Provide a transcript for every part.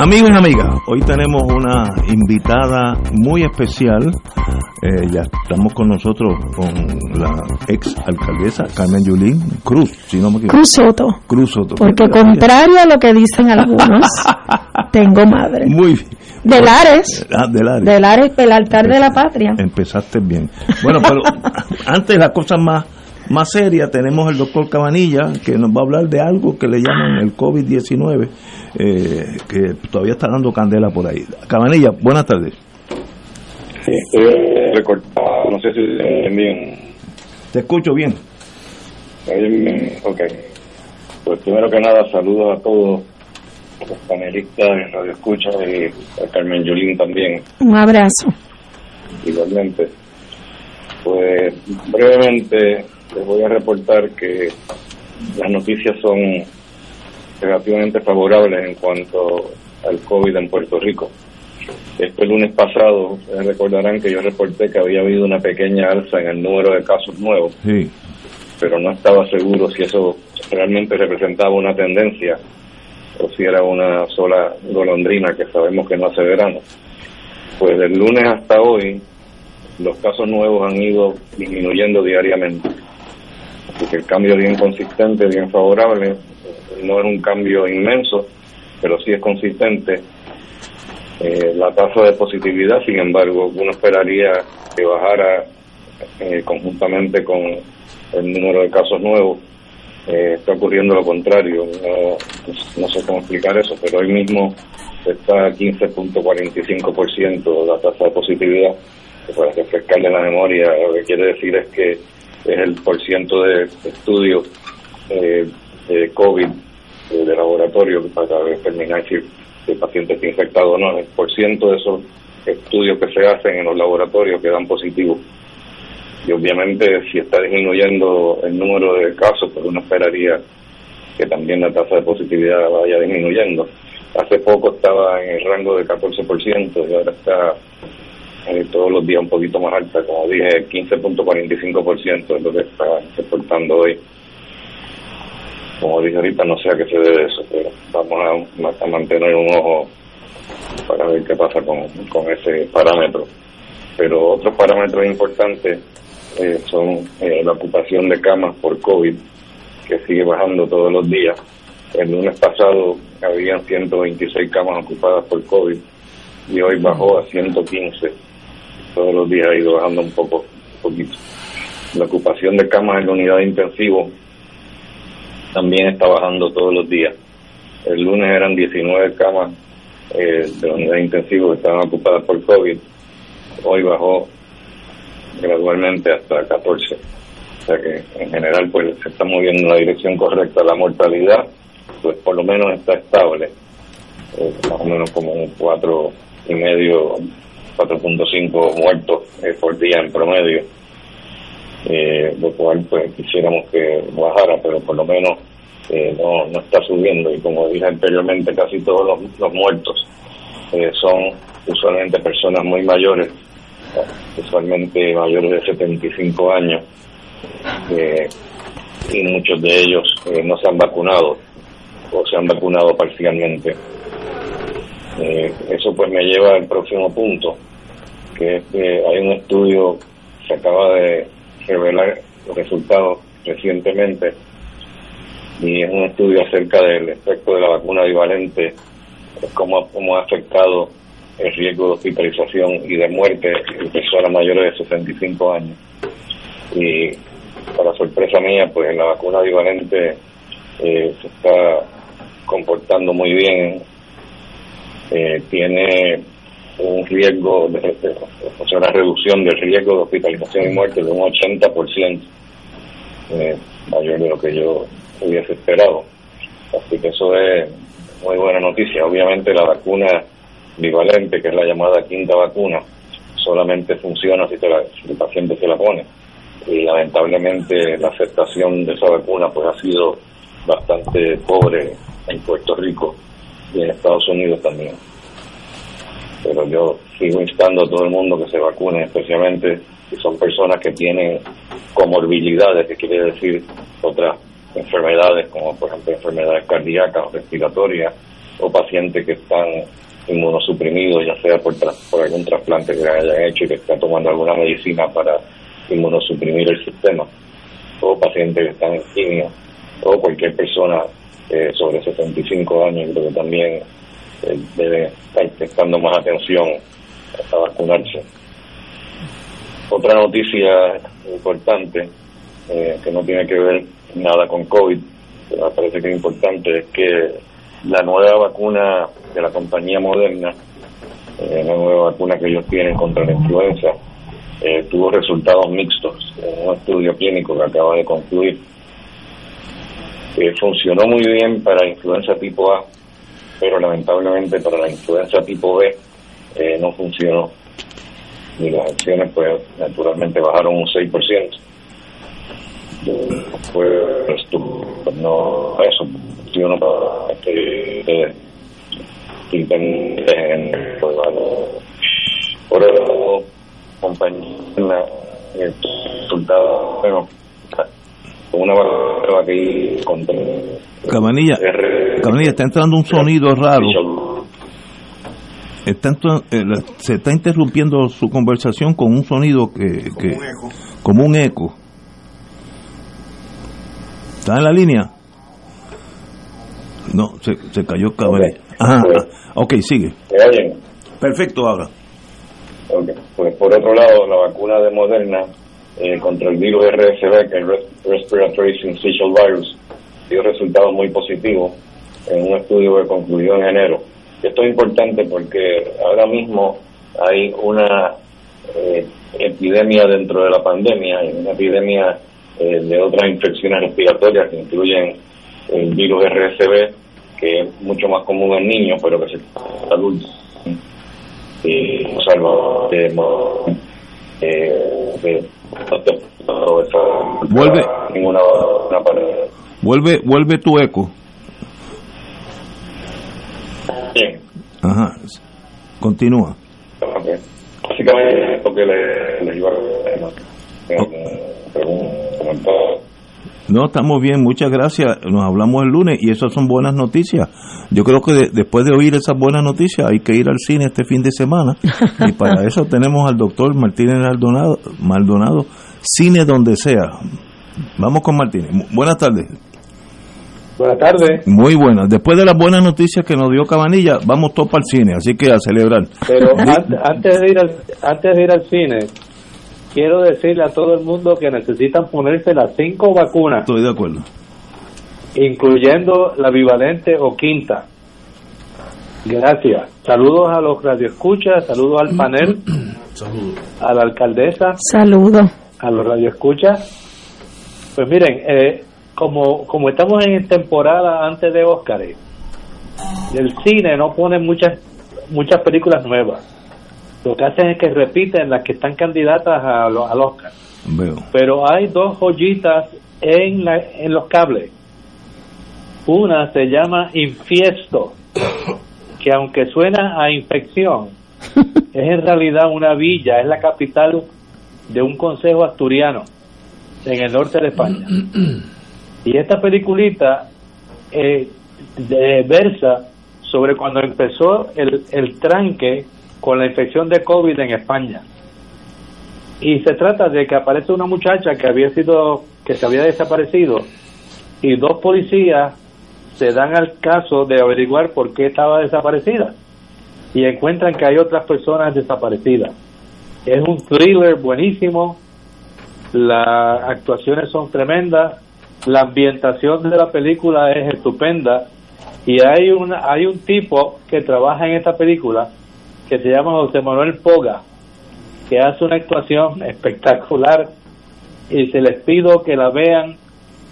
Amigos y amigas, hoy tenemos una invitada muy especial. Eh, ya estamos con nosotros con la ex alcaldesa Carmen Yulín Cruz, si no me equivoco. Cruz Soto. Cruz Soto. Porque contrario a lo que dicen algunos, tengo madre. Muy bien. De Lares. Ah, de Lares. De Lares, el altar de la patria. Empezaste bien. Bueno, pero antes las cosas más más seria, tenemos el doctor Cabanilla, que nos va a hablar de algo que le llaman el COVID-19, eh, que todavía está dando candela por ahí. Cabanilla, buenas tardes. Sí, estoy recortado, no sé si se bien. Te escucho bien. Ok. Pues primero que nada, saludos a todos los panelistas de Radio Escucha y a Carmen Yulín también. Un abrazo. Igualmente. Pues brevemente les voy a reportar que las noticias son relativamente favorables en cuanto al COVID en Puerto Rico. Este lunes pasado, recordarán que yo reporté que había habido una pequeña alza en el número de casos nuevos, sí. pero no estaba seguro si eso realmente representaba una tendencia o si era una sola golondrina que sabemos que no hace verano. Pues del lunes hasta hoy, los casos nuevos han ido disminuyendo diariamente que el cambio es bien consistente, bien favorable, no es un cambio inmenso, pero sí es consistente. Eh, la tasa de positividad, sin embargo, uno esperaría que bajara eh, conjuntamente con el número de casos nuevos. Eh, está ocurriendo lo contrario, no, no sé cómo explicar eso, pero hoy mismo está a 15.45% la tasa de positividad. Para refrescarle la memoria, lo que quiere decir es que es el porciento de estudios eh, de COVID eh, de laboratorio para determinar si el paciente está infectado o no. El porciento de esos estudios que se hacen en los laboratorios que dan positivo. Y obviamente si está disminuyendo el número de casos, pues uno esperaría que también la tasa de positividad vaya disminuyendo. Hace poco estaba en el rango de 14% y ahora está eh, todos los días un poquito más alta, como dije, 15.45% es lo que está reportando hoy. Como dije ahorita, no sé a qué se debe eso, pero vamos a, mantener un ojo para ver qué pasa con, con ese parámetro. Pero otros parámetros importantes eh, son eh, la ocupación de camas por COVID, que sigue bajando todos los días. El lunes pasado habían 126 camas ocupadas por COVID y hoy bajó a 115 todos los días ha ido bajando un poco, un poquito. La ocupación de camas en la unidad de intensivo también está bajando todos los días. El lunes eran 19 camas eh, de la unidad de intensivo que estaban ocupadas por COVID. Hoy bajó gradualmente hasta 14. O sea que en general pues se está moviendo en la dirección correcta. La mortalidad pues por lo menos está estable. Eh, más o menos como un cuatro y medio 4.5 muertos eh, por día en promedio, eh, lo cual pues quisiéramos que bajara, pero por lo menos eh, no, no está subiendo y como dije anteriormente casi todos los, muertos eh, son usualmente personas muy mayores, usualmente mayores de 75 años y muchos de ellos no se han vacunado o se han vacunado parcialmente. eso pues me lleva al próximo punto, que hay un estudio, se acaba de revelar los resultados recientemente, y es un estudio acerca del efecto de la vacuna bivalente, cómo, cómo ha afectado el riesgo de hospitalización y de muerte en personas mayores de 65 años. Y para sorpresa mía, pues la vacuna bivalente eh, se está comportando muy bien, eh, tiene un riesgo, de, o sea, una reducción del riesgo de hospitalización y muerte de un 80%, eh, mayor de lo que yo hubiese esperado. Así que eso es muy buena noticia. Obviamente la vacuna bivalente, que es la llamada quinta vacuna, solamente funciona si, el paciente se la pone. Y lamentablemente la aceptación de esa vacuna pues ha sido bastante pobre en Puerto Rico y en Estados Unidos también. Pero yo sigo instando a todo el mundo que se vacune, especialmente si son personas que tienen comorbilidades, que quiere decir otras enfermedades como por ejemplo enfermedades cardíacas o respiratorias o pacientes que están inmunosuprimidos, ya sea por, algún trasplante que hayan hecho y que están tomando alguna medicina para inmunosuprimir el sistema, o pacientes que están en quimio, o cualquier persona eh, sobre 65 años, creo que también eh, debe estar prestando más atención a vacunarse. Otra noticia importante, eh, que no tiene que ver nada con COVID, pero me parece que es importante, es que la nueva vacuna de la compañía Moderna, eh, la nueva vacuna que ellos tienen contra la influenza, eh, tuvo resultados mixtos en un estudio clínico que acaba de concluir. funcionó muy bien para influenza tipo A, pero lamentablemente para la influenza tipo B eh, no funcionó. Y las acciones, pues, naturalmente bajaron un 6% pues no eso yo no que eh, intenten pues por eso compañía el resultado bueno una prueba que contra Cabanilla, Cabanilla está entrando un sonido raro está eh, se está interrumpiendo su conversación con un sonido que, que como un eco ¿Está en la línea? No, se, se cayó cabrón. Ajá, pues, ok, sigue. Perfecto, ahora. Pues por otro lado, la vacuna de Moderna eh, contra el virus RSV, que es el Respiratory Syncytial Virus, dio resultados muy positivos en un estudio que concluyó en enero. Esto es importante porque ahora mismo hay una eh, epidemia dentro de la pandemia, una epidemia eh, de otras infecciones respiratorias que incluyen el virus RSV, que es mucho más común en niños, pero que se adultos. Y salvo de, eh, vuelve. ninguna vuelve vuelve tu eco. Bien ajá. Continúa. Okay. básicamente lo que le, le iba a no, estamos bien, muchas gracias. Nos hablamos el lunes y esas son buenas noticias. Yo creo que después de oír esas buenas noticias hay que ir al cine este fin de semana y para eso tenemos al doctor Martínez Maldonado, Maldonado, cine donde sea. Vamos con Martínez. Buenas tardes. Buenas tardes. Muy buenas. Después de las buenas noticias que nos dio Cabanilla, vamos todos para el cine, así que a celebrar. Pero antes de ir al, antes de ir al cine, quiero decirle a todo el mundo que necesitan ponerse las cinco vacunas. Estoy de acuerdo. Incluyendo la bivalente o quinta. Gracias. Saludos a los radioescuchas, saludos al panel, saludos. a la alcaldesa. Saludos. A los radioescuchas. Pues miren, eh, como, como estamos en temporada antes de Óscar, el cine no pone muchas muchas películas nuevas lo que hacen es que repiten las que están candidatas a al Oscar. Pero hay dos joyitas en, la, en los cables. Una se llama Infiesto, que aunque suena a infección, es en realidad una villa, es la capital de un consejo asturiano en el norte de España. Y esta peliculita eh, versa sobre cuando empezó el, el tranque con la infección de COVID en España. Y se trata de que aparece una muchacha que había sido, que se había desaparecido y dos policías se dan al caso de averiguar por qué estaba desaparecida y encuentran que hay otras personas desaparecidas. Es un thriller buenísimo, las actuaciones son tremendas, la ambientación de la película es estupenda y hay una hay un tipo que trabaja en esta película que se llama José Manuel Poga que hace una actuación espectacular y se les pido que la vean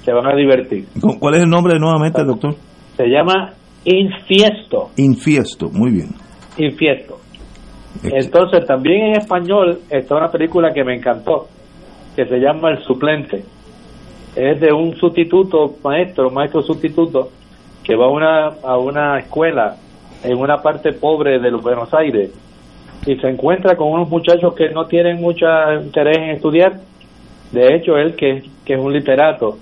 se van a divertir ¿Cuál es el nombre nuevamente, doctor? se llama Infiesto Infiesto, muy bien. Infiesto entonces también en español está una película que me encantó que se llama El Suplente es de un sustituto maestro, maestro sustituto, que va a una, a una escuela en una parte pobre de Buenos Aires y se encuentra con unos muchachos que no tienen mucho interés en estudiar. De hecho, él, que, que es un literato,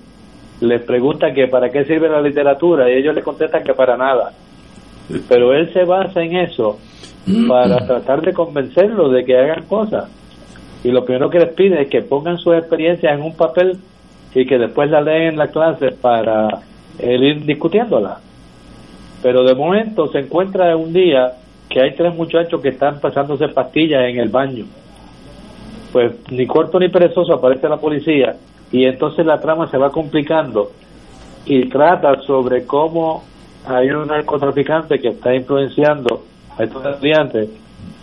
les pregunta que para qué sirve la literatura y ellos le contestan que para nada. Pero él se basa en eso para tratar de convencerlos de que hagan cosas. Y lo primero que les pide es que pongan sus experiencias en un papel y que después la leen en la clase para él ir discutiéndola. Pero de momento se encuentra un día que hay tres muchachos que están pasándose pastillas en el baño. Pues ni corto ni perezoso aparece la policía y entonces la trama se va complicando y trata sobre cómo hay un narcotraficante que está influenciando a estos estudiantes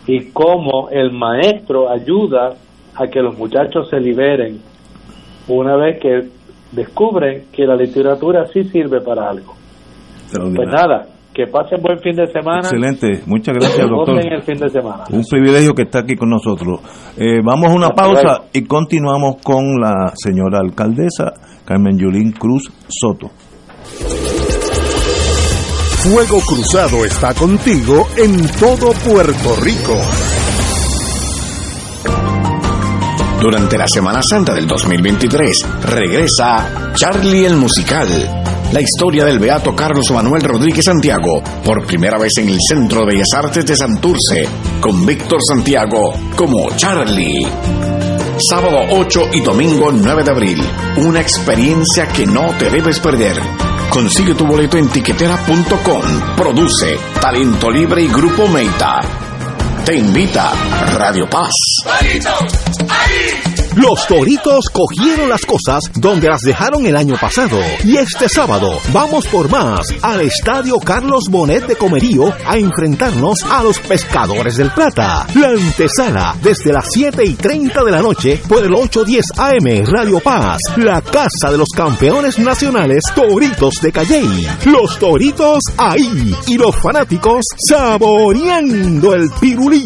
y cómo el maestro ayuda a que los muchachos se liberen una vez que descubren que la literatura sí sirve para algo. Pues nada, que pasen buen fin de semana. Excelente, muchas gracias, doctor. el fin de semana. Un privilegio que está aquí con nosotros. Eh, vamos a una pausa y continuamos con la señora alcaldesa Carmen Yulín Cruz Soto. Fuego Cruzado está contigo en todo Puerto Rico. Durante la Semana Santa del 2023 regresa Charlie el Musical, la historia del beato Carlos Manuel Rodríguez Santiago, por primera vez en el Centro de Bellas Artes de Santurce, con Víctor Santiago como Charlie. Sábado 8 y domingo 9 de abril, una experiencia que no te debes perder. Consigue tu boleto en tiquetera.com. Produce Talento Libre y Grupo Meita. Te invita Radio Paz. Los Toritos cogieron las cosas donde las dejaron el año pasado. Y este sábado vamos por más al Estadio Carlos Bonet de Comerío a enfrentarnos a los Pescadores del Plata. La antesala desde las 7 y 30 de la noche por el 810 AM Radio Paz. La casa de los campeones nacionales Toritos de Calley. Los Toritos ahí y los fanáticos saboreando el pirulí.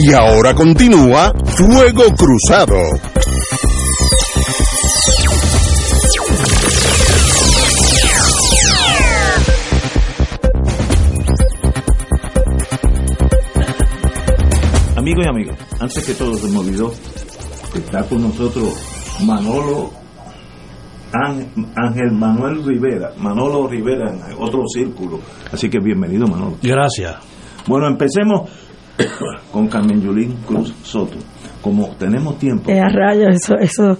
Y ahora continúa Fuego Cruzado. Amigos y amigas, antes que todo se me olvidó que está con nosotros Manolo Ángel Manuel Rivera, Manolo Rivera en otro círculo. Así que bienvenido Manolo. Gracias. Bueno, empecemos con Carmen Yulín Cruz Soto. Como tenemos tiempo. Eh, a rayos, eso, eso.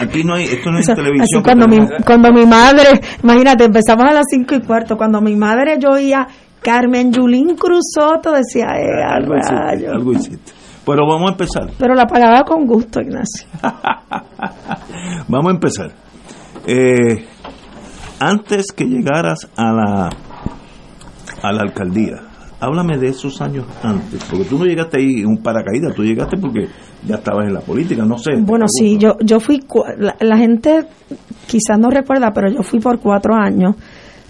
aquí no hay, esto no es televisión. Cuando, mi, cuando mi madre, imagínate, empezamos a las cinco y cuarto, cuando mi madre yo oía Carmen Yulín Cruz Soto, decía, eh, algo, hiciste, algo hiciste. Pero vamos a empezar. Pero la pagaba con gusto, Ignacio. vamos a empezar. Eh, antes que llegaras a la a la alcaldía, háblame de esos años antes, porque tú no llegaste ahí en un paracaídas, tú llegaste porque ya estabas en la política, no sé. Bueno, sí, yo, yo fui, la, gente quizás no recuerda, pero yo fui por cuatro años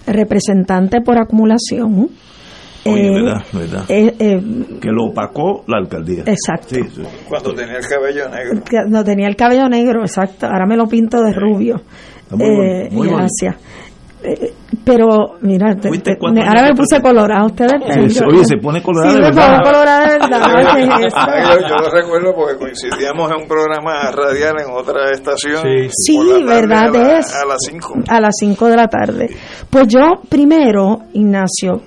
representante por acumulación. Oye, eh, verdad, verdad. Eh, eh, que lo opacó la alcaldía. Exacto. Cuando tenía el cabello negro. no tenía el cabello negro, exacto. Ahora me lo pinto de rubio. Muy, gracias. Eh, pero mira, ahora me puse colorado ustedes oye se pone colorado sí, de verdad, colorado de verdad yo, lo recuerdo porque coincidíamos en un programa radial en otra estación sí, verdad es a las 5 a las 5 de la tarde. Pues yo primero Ignacio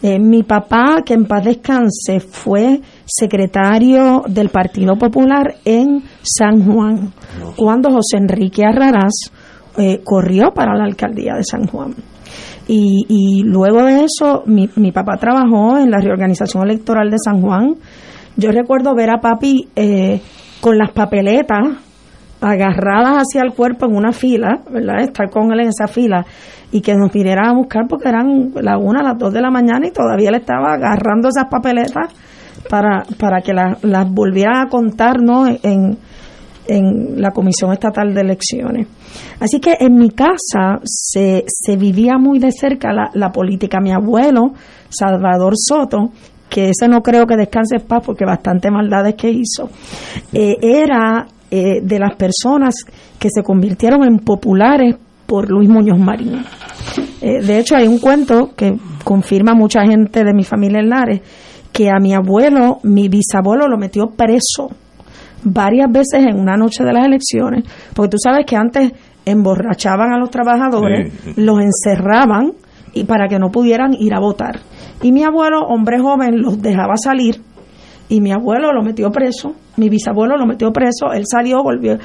eh, mi papá que en paz descanse fue secretario del Partido Popular en San Juan cuando José Enrique Arraraz eh, corrió para la alcaldía de San Juan. Y, y luego de eso, mi, mi, papá trabajó en la reorganización electoral de San Juan. Yo recuerdo ver a papi eh, con las papeletas agarradas hacia el cuerpo en una fila, ¿verdad? Estar con él en esa fila y que nos viniera a buscar porque eran la una, las dos de la mañana y todavía le estaba agarrando esas papeletas para, para que las volviera a contar, ¿no? En, en la Comisión Estatal de Elecciones. Así que en mi casa se, se vivía muy de cerca la, política. Mi abuelo, Salvador Soto, que ese no creo que descanse en paz porque bastante maldades que hizo, eh, era eh, de las personas que se convirtieron en populares por Luis Muñoz Marín. Eh, de hecho, hay un cuento que confirma mucha gente de mi familia en Lares, que a mi abuelo, mi bisabuelo lo metió preso varias veces en una noche de las elecciones, porque tú sabes que antes emborrachaban a los trabajadores, los encerraban y para que no pudieran ir a votar. Y mi abuelo, hombre joven, los dejaba salir y mi abuelo lo metió preso, mi bisabuelo lo metió preso, él salió, volvió.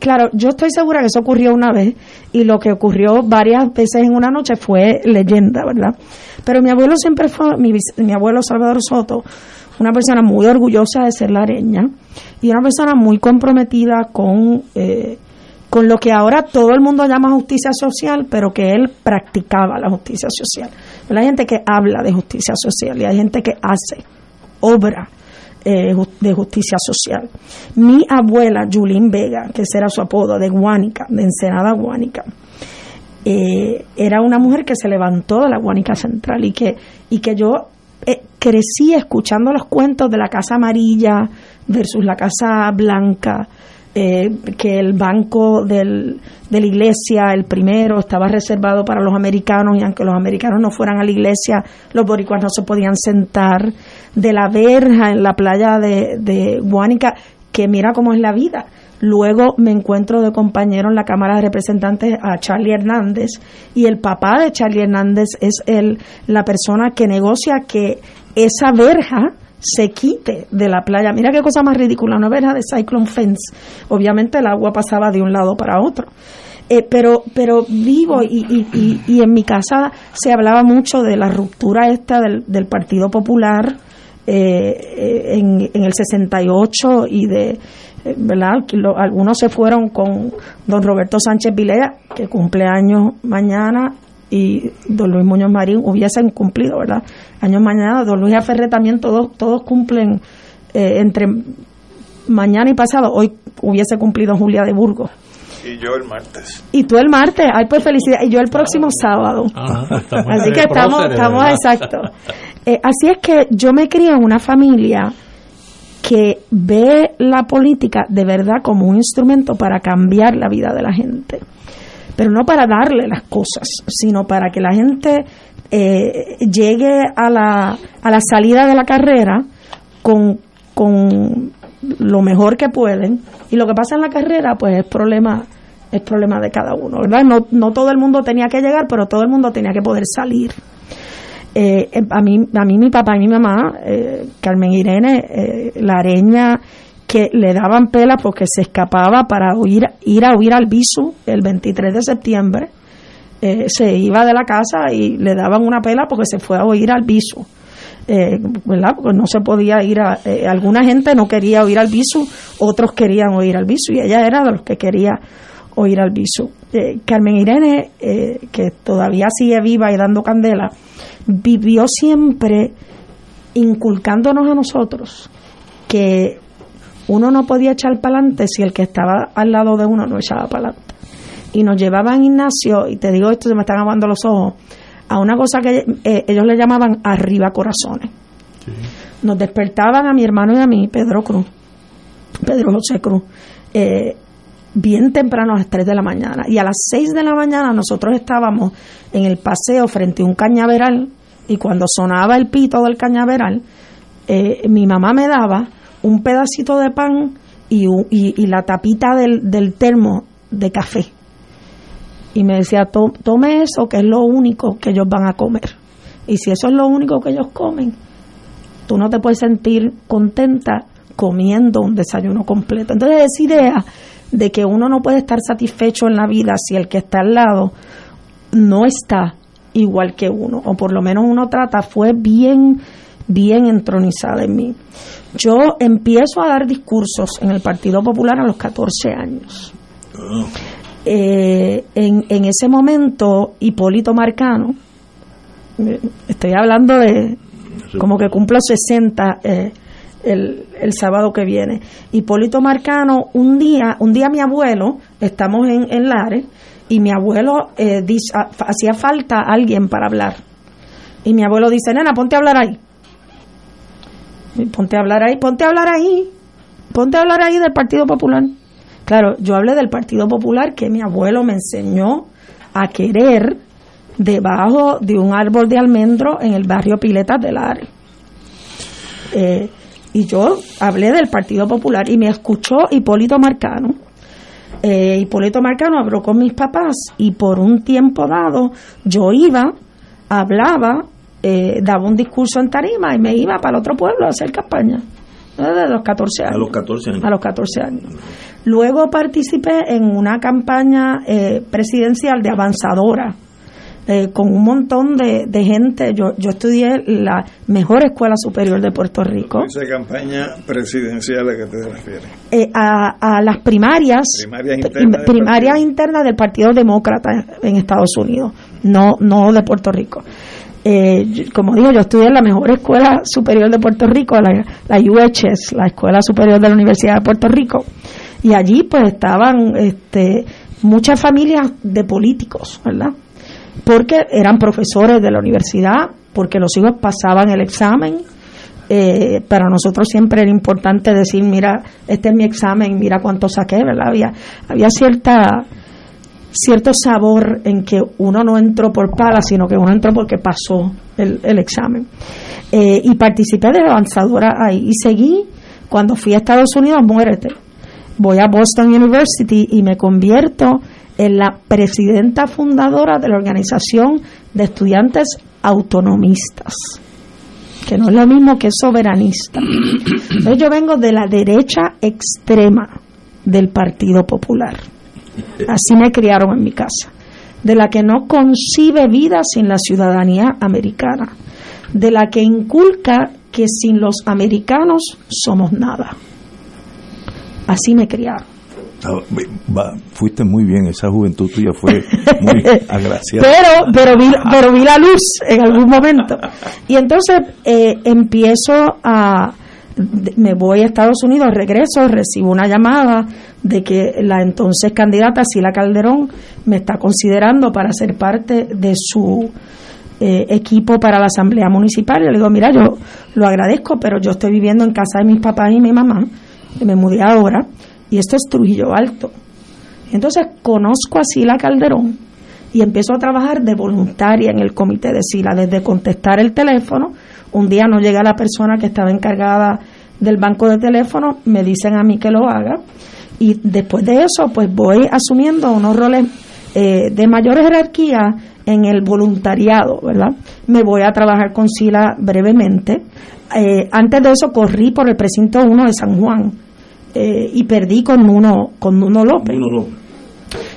claro, yo estoy segura que eso ocurrió una vez y lo que ocurrió varias veces en una noche fue leyenda, ¿verdad? Pero mi abuelo siempre fue, mi, mi abuelo Salvador Soto, una persona muy orgullosa de ser lareña y una persona muy comprometida con, eh, con lo que ahora todo el mundo llama justicia social, pero que él practicaba la justicia social. Hay gente que habla de justicia social y hay gente que hace obra eh, de justicia social. Mi abuela, Julín Vega, que ese era su apodo, de Guánica, de Ensenada Guánica, eh, era una mujer que se levantó de la Guánica Central y que, y que yo crecí escuchando los cuentos de la Casa Amarilla versus la Casa Blanca, eh, que el banco del, de la iglesia, el primero, estaba reservado para los americanos y aunque los americanos no fueran a la iglesia, los boricuas no se podían sentar, de la verja en la playa de, de Guánica, que mira cómo es la vida. Luego me encuentro de compañero en la Cámara de Representantes a Charlie Hernández y el papá de Charlie Hernández es el, la persona que negocia que esa verja se quite de la playa. Mira qué cosa más ridícula, una verja de Cyclone Fence. Obviamente el agua pasaba de un lado para otro. Eh, pero pero vivo y, y, y, en mi casa se hablaba mucho de la ruptura esta del, del Partido Popular eh, en, en, el 68 y de, ¿verdad? algunos se fueron con don Roberto Sánchez Vilea, que cumple años mañana, y don Luis Muñoz Marín hubiesen cumplido, ¿verdad? Años mañana, don Luis Aferre también, todos, todos cumplen eh, entre mañana y pasado, hoy hubiese cumplido Julia de Burgos. Y yo el martes. Y tú el martes, ay pues felicidad, y yo el próximo sábado. Ah, así que estamos, estamos exactos. Eh, así es que yo me crié en una familia que ve la política de verdad como un instrumento para cambiar la vida de la gente, pero no para darle las cosas, sino para que la gente eh, llegue a la, a la salida de la carrera con, con lo mejor que pueden y lo que pasa en la carrera pues es problema es problema de cada uno, ¿verdad? No, no todo el mundo tenía que llegar, pero todo el mundo tenía que poder salir. Eh, eh, a, mí, a mí mi papá y mi mamá, eh, Carmen Irene, la areña que le daban pela porque se escapaba para ir, ir a huir al viso el 23 de septiembre, se iba de la casa y le daban una pela porque se fue a oír al viso. ¿verdad? Porque no se podía ir a... alguna gente no quería oír al viso, otros querían oír al viso y ella era de los que quería oír al viso. Carmen Irene, que todavía sigue viva y dando candela, vivió siempre inculcándonos a nosotros que uno no podía echar para adelante si el que estaba al lado de uno no echaba para adelante. Y nos llevaban Ignacio, y te digo esto, se me están aguando los ojos, a una cosa que eh, ellos le llamaban arriba corazones. Nos despertaban a mi hermano y a mí, Pedro Cruz, Pedro José Cruz, eh, bien temprano a las 3 de la mañana. Y a las 6 de la mañana nosotros estábamos en el paseo frente a un cañaveral y cuando sonaba el pito del cañaveral, eh, mi mamá me daba un pedacito de pan y, y, la tapita del, del, termo de café. Y me decía, tome eso, que es lo único que ellos van a comer. Y si eso es lo único que ellos comen, tú no te puedes sentir contenta comiendo un desayuno completo. Entonces esa idea de que uno no puede estar satisfecho en la vida si el que está al lado no está igual que uno, o por lo menos uno trata, fue bien, bien entronizada en mí. Yo empiezo a dar discursos en el Partido Popular a los 14 años. Eh, en, en ese momento, Hipólito Marcano, eh, estoy hablando de como que cumplo 60 eh, el, el, sábado que viene. Hipólito Marcano, un día, un día mi abuelo, estamos en, en Lares, y mi abuelo eh, dice, hacía falta alguien para hablar. Y mi abuelo dice, nena, ponte a hablar ahí. Ponte a hablar ahí, ponte a hablar ahí. Ponte a hablar ahí del Partido Popular. Claro, yo hablé del Partido Popular que mi abuelo me enseñó a querer debajo de un árbol de almendro en el barrio Piletas del Lares. Eh, y yo hablé del Partido Popular y me escuchó Hipólito Marcano. Eh, Hipólito Marcano habló con mis papás y por un tiempo dado yo iba, hablaba, eh, daba un discurso en tarima y me iba para el otro pueblo a hacer campaña. De los 14 años. A los 14 años. A los 14 años. Luego participé en una campaña eh, presidencial de avanzadora eh, con un montón de, gente. Yo, yo estudié la mejor escuela superior de Puerto Rico. ¿Esa campaña presidencial a qué te refieres? Eh, a, las primarias, primarias internas, del Partido Demócrata en Estados Unidos, no, no de Puerto Rico. Eh, como digo, yo estudié en la mejor escuela superior de Puerto Rico, la, la UHS, la Escuela Superior de la Universidad de Puerto Rico, y allí pues estaban este, muchas familias de políticos, ¿verdad? porque eran profesores de la universidad, porque los hijos pasaban el examen. Eh, para nosotros siempre era importante decir, mira, este es mi examen, mira cuánto saqué, ¿verdad? Había, había cierta cierto sabor en que uno no entró por pala, sino que uno entró porque pasó el, el examen. Eh, y participé de la avanzadora ahí. Y seguí, cuando fui a Estados Unidos, muérete. Voy a Boston University y me convierto en la presidenta fundadora de la Organización de Estudiantes Autonomistas, que no es lo mismo que soberanista. Entonces yo vengo de la derecha extrema del Partido Popular. Así me criaron en mi casa. De la que no concibe vida sin la ciudadanía americana. De la que inculca que sin los americanos somos nada. Así me criaron. Ah, fuiste muy bien, esa juventud tuya fue muy agraciada. Pero, pero, vi, pero vi la luz en algún momento. Y entonces eh, empiezo a, me voy a Estados Unidos, regreso, recibo una llamada de que la entonces candidata Sila Calderón me está considerando para ser parte de su eh, equipo para la Asamblea Municipal. Y le digo, mira, yo lo agradezco, pero yo estoy viviendo en casa de mis papás y mi mamá, me mudé ahora y esto es Trujillo Alto. Entonces conozco a Sila Calderón y empiezo a trabajar de voluntaria en el comité de Sila, desde contestar el teléfono. Un día no llega la persona que estaba encargada del banco de teléfono, me dicen a mí que lo haga y después de eso pues voy asumiendo unos roles eh, de mayor jerarquía en el voluntariado, ¿verdad? Me voy a trabajar con Sila brevemente. Eh, antes de eso corrí por el precinto 1 de San Juan eh, y perdí con uno, con uno López.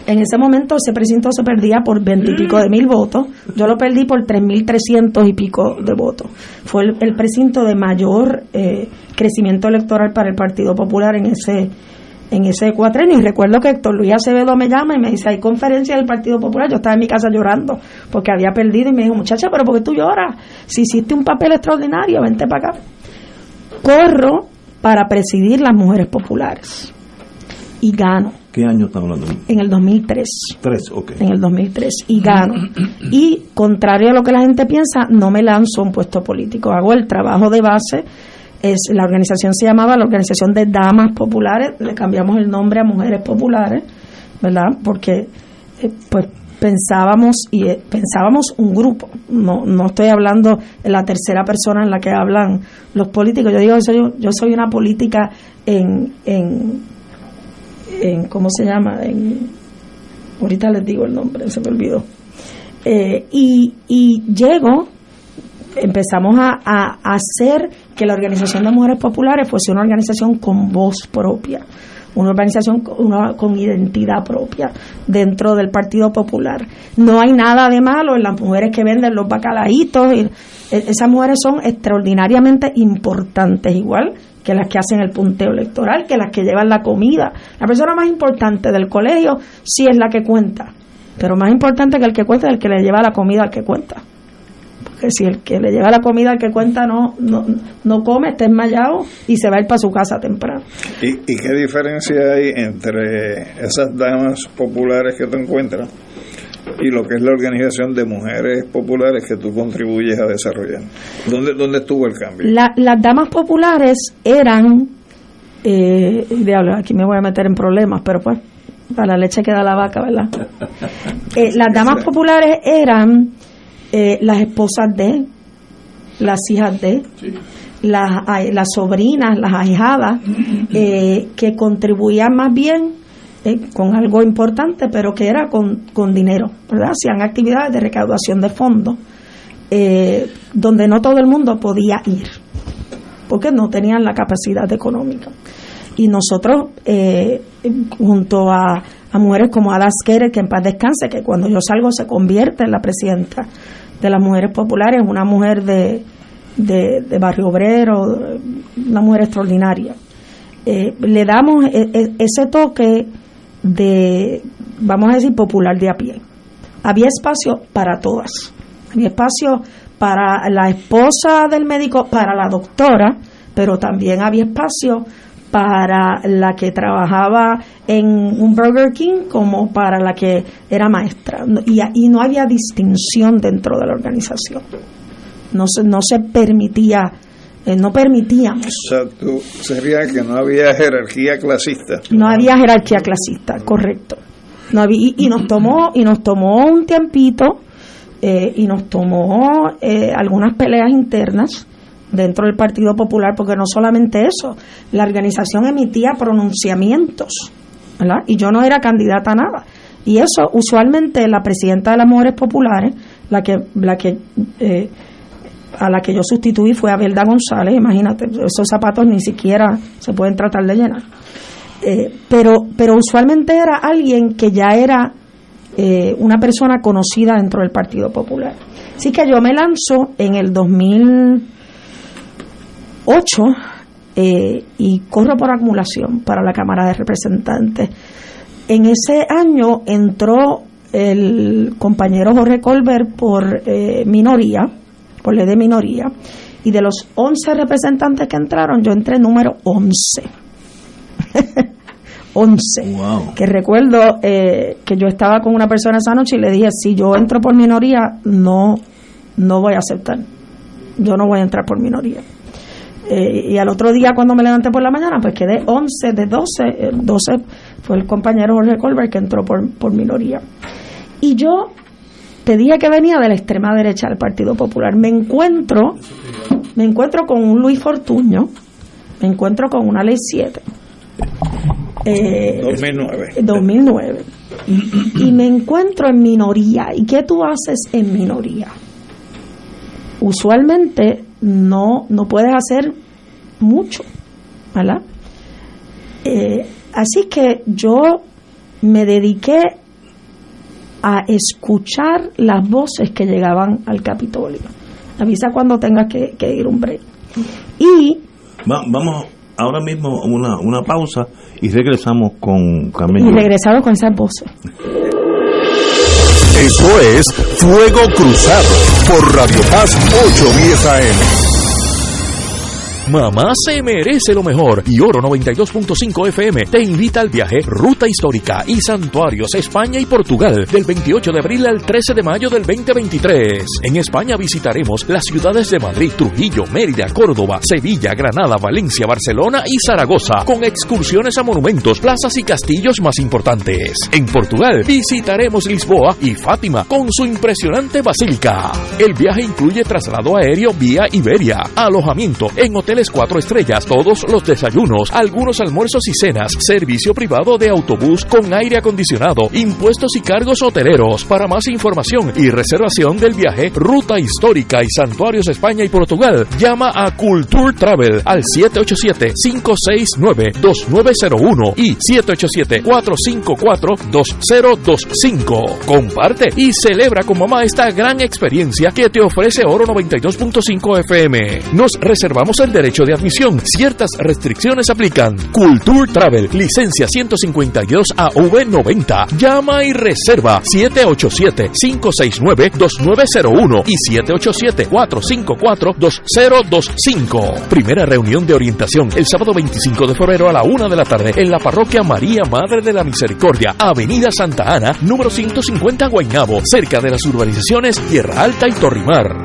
En ese momento ese precinto se perdía por veintipico de mil votos, yo lo perdí por tres mil trescientos y pico de votos. Fue el, precinto de mayor eh, crecimiento electoral para el Partido Popular en ese en ese cuatrenio y recuerdo que Héctor Luis Acevedo me llama y me dice hay conferencia del Partido Popular yo estaba en mi casa llorando porque había perdido y me dijo muchacha pero ¿por qué tú lloras? si hiciste un papel extraordinario vente para acá corro para presidir las mujeres populares. Y gano. ¿Qué año estamos hablando? En el 2003. Tres, ok. En el 2003. Y gano. y contrario a lo que la gente piensa, no me lanzo a un puesto político. Hago el trabajo de base. Es, la organización se llamaba la Organización de Damas Populares. Le cambiamos el nombre a Mujeres Populares, ¿verdad? Porque, eh, pues, pensábamos y eh, pensábamos un grupo no no estoy hablando en la tercera persona en la que hablan los políticos yo digo yo, yo soy una política en, en en cómo se llama en ahorita les digo el nombre se me olvidó eh, y, y llego empezamos a, a hacer que la organización de mujeres populares fuese una organización con voz propia una organización con identidad propia dentro del Partido Popular. No hay nada de malo en las mujeres que venden los bacalaitos. Y, e, esas mujeres son extraordinariamente importantes, igual que las que hacen el punteo electoral, que las que llevan la comida. La persona más importante del colegio sí es la que cuenta, pero más importante que el que cuenta es el que le lleva la comida al que cuenta que si el que le lleva la comida al que cuenta no, no, no come, está enmayado y se va a ir para su casa temprano. ¿Y, ¿Y qué diferencia hay entre esas damas populares que tú encuentras y lo que es la organización de mujeres populares que tú contribuyes a desarrollar? ¿Dónde, dónde estuvo el cambio? las damas populares eran, eh, aquí me voy a meter en problemas, pero pues, para la leche queda la vaca, ¿verdad? Eh, las damas populares eran eh, las esposas de, las hijas de, las, las sobrinas, las ahijadas, eh, que contribuían más bien eh, con algo importante, pero que era con, con dinero, ¿verdad? Hacían actividades de recaudación de fondos, donde no todo el mundo podía ir, porque no tenían la capacidad económica. Y nosotros, junto a, a mujeres como Ada Skerer, que en paz descanse, que cuando yo salgo se convierte en la presidenta de las mujeres populares, una mujer de, de, barrio obrero, una mujer extraordinaria. Eh, le damos e, e, ese toque de, vamos a decir, popular de a pie. Había espacio para todas. Había espacio para la esposa del médico, para la doctora, pero también había espacio para la que trabajaba en un Burger King como para la que era maestra. Y, y no había distinción dentro de la organización. No se, no se permitía, eh, no permitíamos. O sea, tú sería que no había jerarquía clasista. No había jerarquía clasista, correcto. No había, y, nos tomó y nos tomó un tiempito eh, y nos tomó eh, algunas peleas internas dentro del Partido Popular, porque no solamente eso, la organización emitía pronunciamientos, ¿verdad? Y yo no era candidata a nada. Y eso, usualmente, la presidenta de las Mujeres Populares, la que, la que eh, a la que yo sustituí fue Abelda González, imagínate, esos zapatos ni siquiera se pueden tratar de llenar. Eh, pero, pero usualmente era alguien que ya era eh, una persona conocida dentro del Partido Popular. Así que yo me lanzo en el 2008 eh, y corro por acumulación para la Cámara de Representantes. En ese año entró el compañero Jorge Colbert por minoría, por ley de minoría, y de los 11 representantes que entraron, yo entré número 11. 11. Que recuerdo eh, que yo estaba con una persona esa noche y le dije, si yo entro por minoría, no, no voy a aceptar. Yo no voy a entrar por minoría. Eh, y al otro día cuando me levanté por la mañana, pues quedé 11 de 12. 12 fue el compañero Jorge Colbert que entró por, por minoría. Y yo te dije que venía de la extrema derecha del Partido Popular. Me encuentro, me encuentro con un Luis Fortuño, me encuentro con una ley 7. 2009. 2009. Y, me encuentro en minoría. ¿Y qué tú haces en minoría? Usualmente no, no puedes hacer mucho, ¿verdad? Eh, así que yo me dediqué a escuchar las voces que llegaban al Capitolio. Avisa cuando tengas que, ir un break. Y vamos ahora mismo una, una pausa y regresamos con Carmen. Y regresamos con esas voces. Eso es Fuego Cruzado por Radio Paz 810 AM. Mamá se merece lo mejor y Oro 92.5 FM te invita al viaje Ruta Histórica y Santuarios España y Portugal del 28 de abril al 13 de mayo del 2023. En España visitaremos las ciudades de Madrid, Trujillo, Mérida, Córdoba, Sevilla, Granada, Valencia, Barcelona y Zaragoza con excursiones a monumentos, plazas y castillos más importantes. En Portugal visitaremos Lisboa y Fátima con su impresionante basílica. El viaje incluye traslado aéreo vía Iberia, alojamiento en hoteles cuatro estrellas, todos los desayunos, algunos almuerzos y cenas, servicio privado de autobús con aire acondicionado, impuestos y cargos hoteleros. Para más información y reservación del viaje, ruta histórica y santuarios España y Portugal, llama a Culture Travel al 787-569-2901 y 787-454-2025. Comparte y celebra con mamá esta gran experiencia que te ofrece Oro 92.5 FM. Nos reservamos el derecho derecho de admisión. Ciertas restricciones aplican. Culture Travel, licencia 152 AV90. Llama y reserva 787-569-2901 y 787-454-2025. Primera reunión de orientación el sábado 25 de febrero a la una de la tarde en la parroquia María Madre de la Misericordia, Avenida Santa Ana, número 150 Guaynabo, cerca de las urbanizaciones Tierra Alta y Torrimar.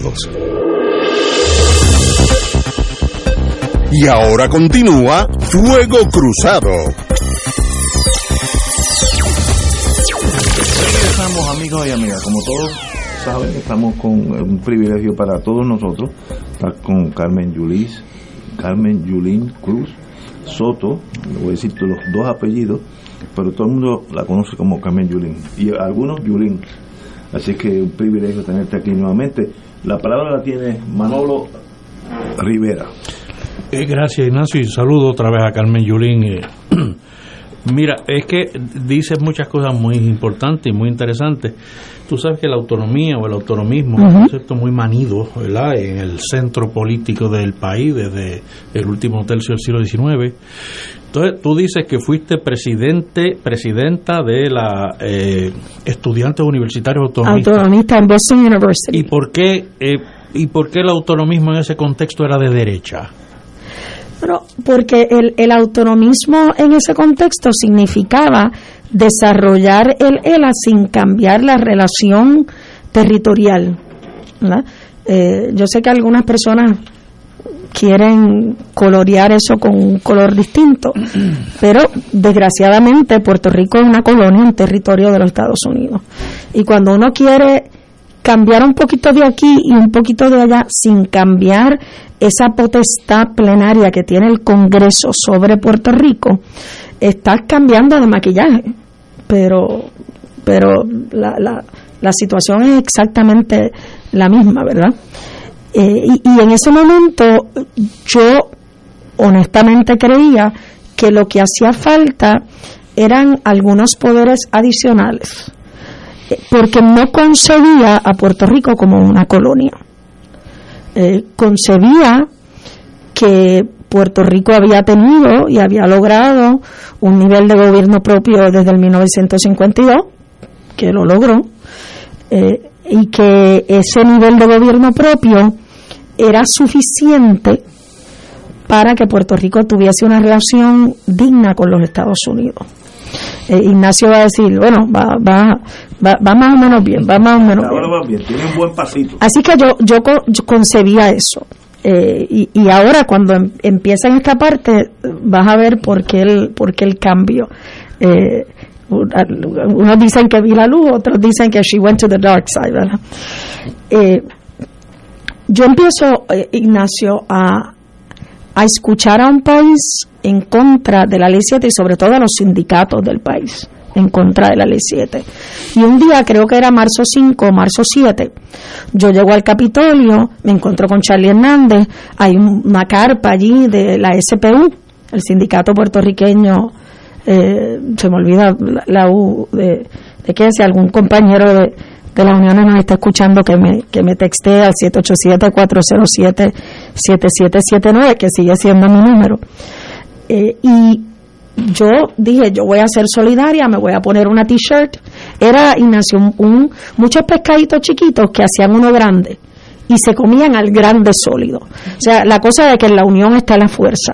269-2442. Y ahora continúa Fuego Cruzado. Regresamos amigos y amigas, como todos saben, estamos con un privilegio para todos nosotros, estar con Carmen Yulis, Carmen Yulín Cruz Soto, voy a decir los dos apellidos, pero todo el mundo la conoce como Carmen Yulín, y algunos Yulín. Así que un privilegio tenerte aquí nuevamente. La palabra la tiene Manolo Rivera. Eh, gracias Ignacio y saludo otra vez a Carmen Yulín. Eh, Mira, es que dices muchas cosas muy importantes y muy interesantes. Tú sabes que la autonomía o el autonomismo es un concepto muy manido ¿verdad? en el centro político del país desde el último tercio del siglo XIX. Entonces, tú dices que fuiste presidente, presidenta de la eh, Estudiantes Universitarios Autonomistas. Autonomista en Boston University. ¿Y por qué, eh, y por qué el autonomismo en ese contexto era de derecha? Pero porque el, el autonomismo en ese contexto significaba desarrollar el ELA sin cambiar la relación territorial. ¿verdad? Eh, yo sé que algunas personas quieren colorear eso con un color distinto, pero desgraciadamente Puerto Rico es una colonia, un territorio de los Estados Unidos. Y cuando uno quiere cambiar un poquito de aquí y un poquito de allá sin cambiar esa potestad plenaria que tiene el Congreso sobre Puerto Rico, estás cambiando de maquillaje, pero, pero la, la, la situación es exactamente la misma, ¿verdad? Eh, y, en ese momento yo honestamente creía que lo que hacía falta eran algunos poderes adicionales, eh, porque no concebía a Puerto Rico como una colonia. Eh, concebía que Puerto Rico había tenido y había logrado un nivel de gobierno propio desde el 1952, que lo logró, eh, y que ese nivel de gobierno propio era suficiente para que Puerto Rico tuviese una relación digna con los Estados Unidos. Eh, Ignacio va a decir, bueno, va, va, va, va, más o menos bien, va más o menos Ahora va bien, tiene un buen pasito. Así que yo, yo, yo concebía eso. Eh, y, y ahora cuando em- empieza en esta parte vas a ver por qué el, por qué el cambio. Eh, unos dicen que vi la luz, otros dicen que she went to the dark side, ¿verdad? Eh, yo empiezo, eh, Ignacio, a, a escuchar a un país en contra de la ley 7 y sobre todo a los sindicatos del país en contra de la ley 7. Y un día, creo que era marzo 5 o marzo 7, yo llego al Capitolio, me encuentro con Charlie Hernández, hay un- una carpa allí de la SPU, el sindicato puertorriqueño, eh, se me olvida la, la U, de, de que si algún compañero de, de la Unión nos está escuchando que me, que me al 787-407-7779, que sigue siendo mi número. Eh, y yo dije, yo voy a ser solidaria, me voy a poner una t-shirt. Era, Ignacio, un, un- muchos pescaditos chiquitos que hacían uno grande y se comían al grande sólido. O sea, la cosa de que en la unión está la fuerza.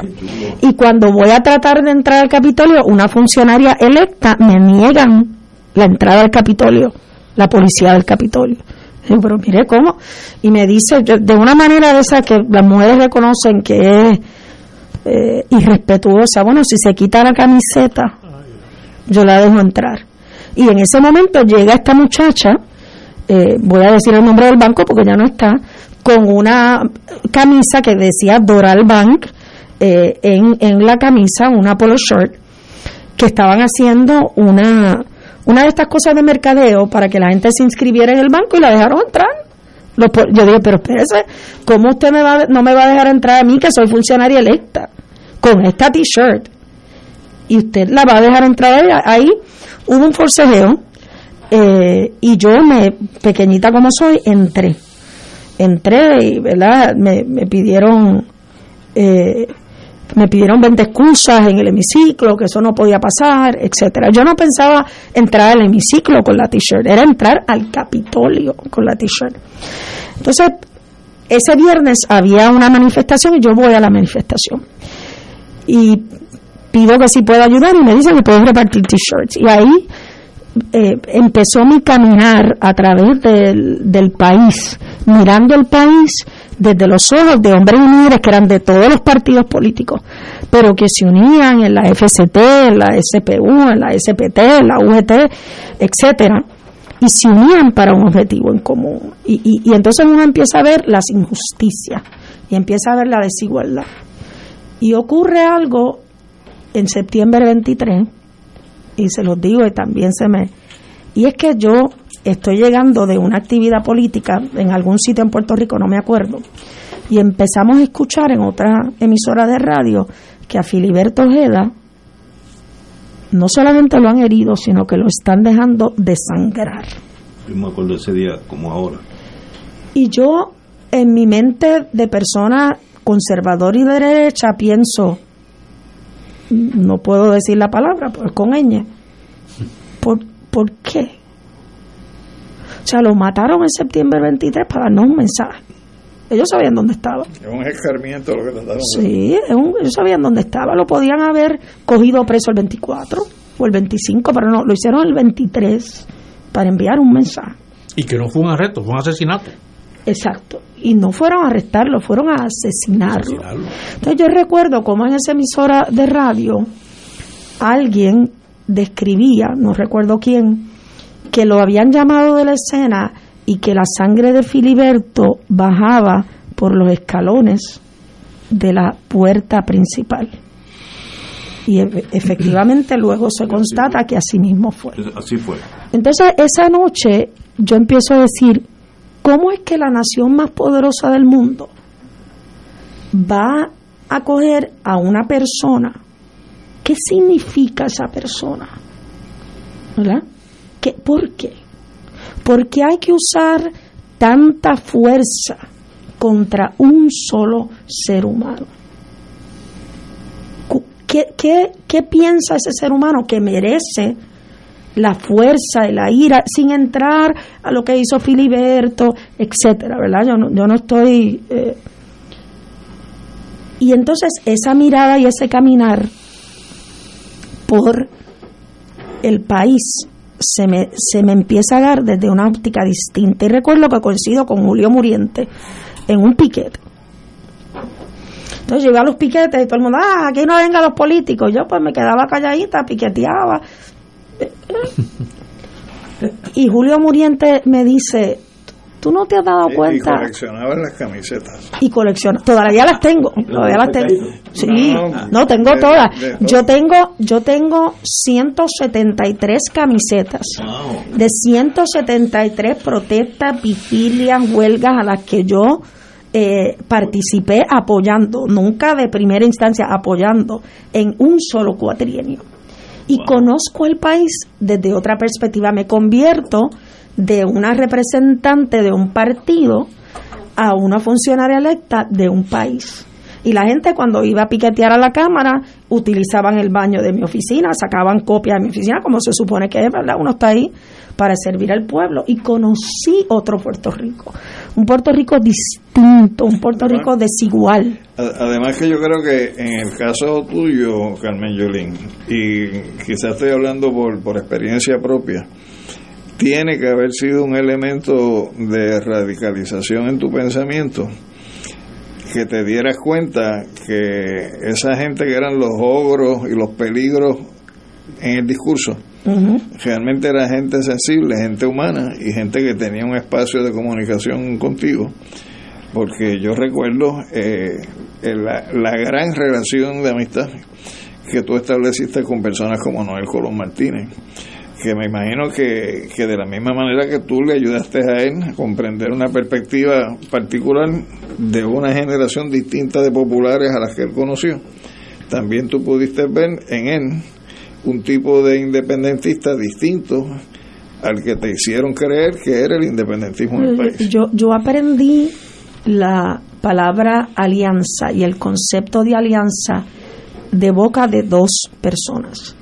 Y cuando voy a tratar de entrar al Capitolio, una funcionaria electa me niegan la entrada al Capitolio, la policía del Capitolio. Pero mire cómo. Y me dice, de una manera de esa que las mujeres reconocen que es eh, irrespetuosa. Bueno, si se quita la camiseta, yo la dejo entrar. Y en ese momento llega esta muchacha, eh, voy a decir el nombre del banco porque ya no está, con una camisa que decía Doral Bank eh, en, en la camisa, una polo shirt, que estaban haciendo una, una de estas cosas de mercadeo para que la gente se inscribiera en el banco y la dejaron entrar. Yo dije, pero espérese, ¿cómo usted me va, no me va a dejar entrar a mí que soy funcionaria electa con esta t-shirt? Y usted la va a dejar entrar. Ahí hubo un forcejeo eh, y yo, me pequeñita como soy, entré. Entré y, ¿verdad? Me, me pidieron... Eh, me pidieron 20 excusas en el hemiciclo, que eso no podía pasar, etcétera. Yo no pensaba entrar al hemiciclo con la t-shirt, era entrar al Capitolio con la t-shirt. Entonces, ese viernes había una manifestación y yo voy a la manifestación. Y pido que si puedo ayudar y me dicen que puedo repartir t-shirts. Y ahí eh, empezó mi caminar a través del, del país, mirando el país desde los ojos de hombres y mujeres que eran de todos los partidos políticos, pero que se unían en la FCT, en la SPU, en la SPT, en la UGT, etcétera, y se unían para un objetivo en común. Y, entonces uno empieza a ver las injusticias y empieza a ver la desigualdad. Y ocurre algo en septiembre 23, y se los digo y también se me... Y es que yo estoy llegando de una actividad política en algún sitio en Puerto Rico, no me acuerdo, y empezamos a escuchar en otra emisora de radio que a Filiberto Ojeda no solamente lo han herido, sino que lo están dejando desangrar. Yo me acuerdo ese día como ahora. Y yo, en mi mente de persona conservadora y de derecha, pienso, no puedo decir la palabra, pues con ñ. ¿Por, ¿Por qué? O sea, lo mataron en septiembre 23 para darnos un mensaje. Ellos sabían dónde estaba. Es un escarmiento lo que trataron. Sí, es un- ellos sabían dónde estaba. Lo podían haber cogido preso el 24 o el 25, pero no, lo hicieron el 23 para enviar un mensaje. Y que no fue un arresto, fue un asesinato. Exacto. Y no fueron a arrestarlo, fueron a asesinarlo. Entonces yo recuerdo como en esa emisora de radio alguien describía, no recuerdo quién, que lo habían llamado de la escena y que la sangre de Filiberto bajaba por los escalones de la puerta principal. Y e- efectivamente luego se constata que así mismo fue. Así fue. Entonces, esa noche yo empiezo a decir, ¿cómo es que la nación más poderosa del mundo va a coger a una persona? ¿Qué significa esa persona? ¿Verdad? ¿Qué, ¿Por qué? ¿Por qué hay que usar tanta fuerza contra un solo ser humano? Cu- ¿Qué, qué, qué piensa ese ser humano que merece la fuerza y la ira, sin entrar a lo que hizo Filiberto, etcétera, ¿verdad? Yo no, yo no estoy. eh. Y entonces esa mirada y ese caminar por el país se me, se me empieza a dar desde una óptica distinta. Y recuerdo que coincido con Julio Muriente en un piquete. Entonces llegué a los piquetes y todo el mundo, ah, aquí no vengan los políticos. Yo pues me quedaba calladita, piqueteaba. Y Julio Muriente me dice, ¿tú no te has dado Y- Y cuenta? coleccionaban las camisetas. Y colecciona. Todavía las tengo. Todavía las tengo. Sí, No, no, tengo de- todas. de- Yo tengo, yo tengo 173 camisetas de 173 protestas, vigilias, huelgas a las que yo eh, participé apoyando, nunca de primera instancia apoyando en un solo cuatrienio. Y conozco el país desde otra perspectiva. Me convierto de una representante de un partido a una funcionaria electa de un país. Y la gente cuando iba a piquetear a la Cámara utilizaban el baño de mi oficina, sacaban copias de mi oficina, como se supone que es, ¿verdad? Uno está ahí para servir al pueblo. Y conocí otro Puerto Rico, un Puerto Rico distinto, un Puerto Rico desigual. Además que yo creo que en el caso tuyo, Carmen Yolín, y quizás estoy hablando por, por experiencia propia, tiene que haber sido un elemento de radicalización en tu pensamiento que te dieras cuenta que esa gente que eran los ogros y los peligros en el discurso, realmente era gente sensible, gente humana y gente que tenía un espacio de comunicación contigo. Porque yo recuerdo eh, la, la gran relación de amistad que tú estableciste con personas como Noel Colón Martínez, que me imagino que, que de la misma manera que tú le ayudaste a él a comprender una perspectiva particular de una generación distinta de populares a las que él conoció, también tú pudiste ver en él un tipo de independentista distinto al que te hicieron creer que era el independentismo del país. Yo, yo aprendí la palabra alianza y el concepto de alianza de boca de dos personas,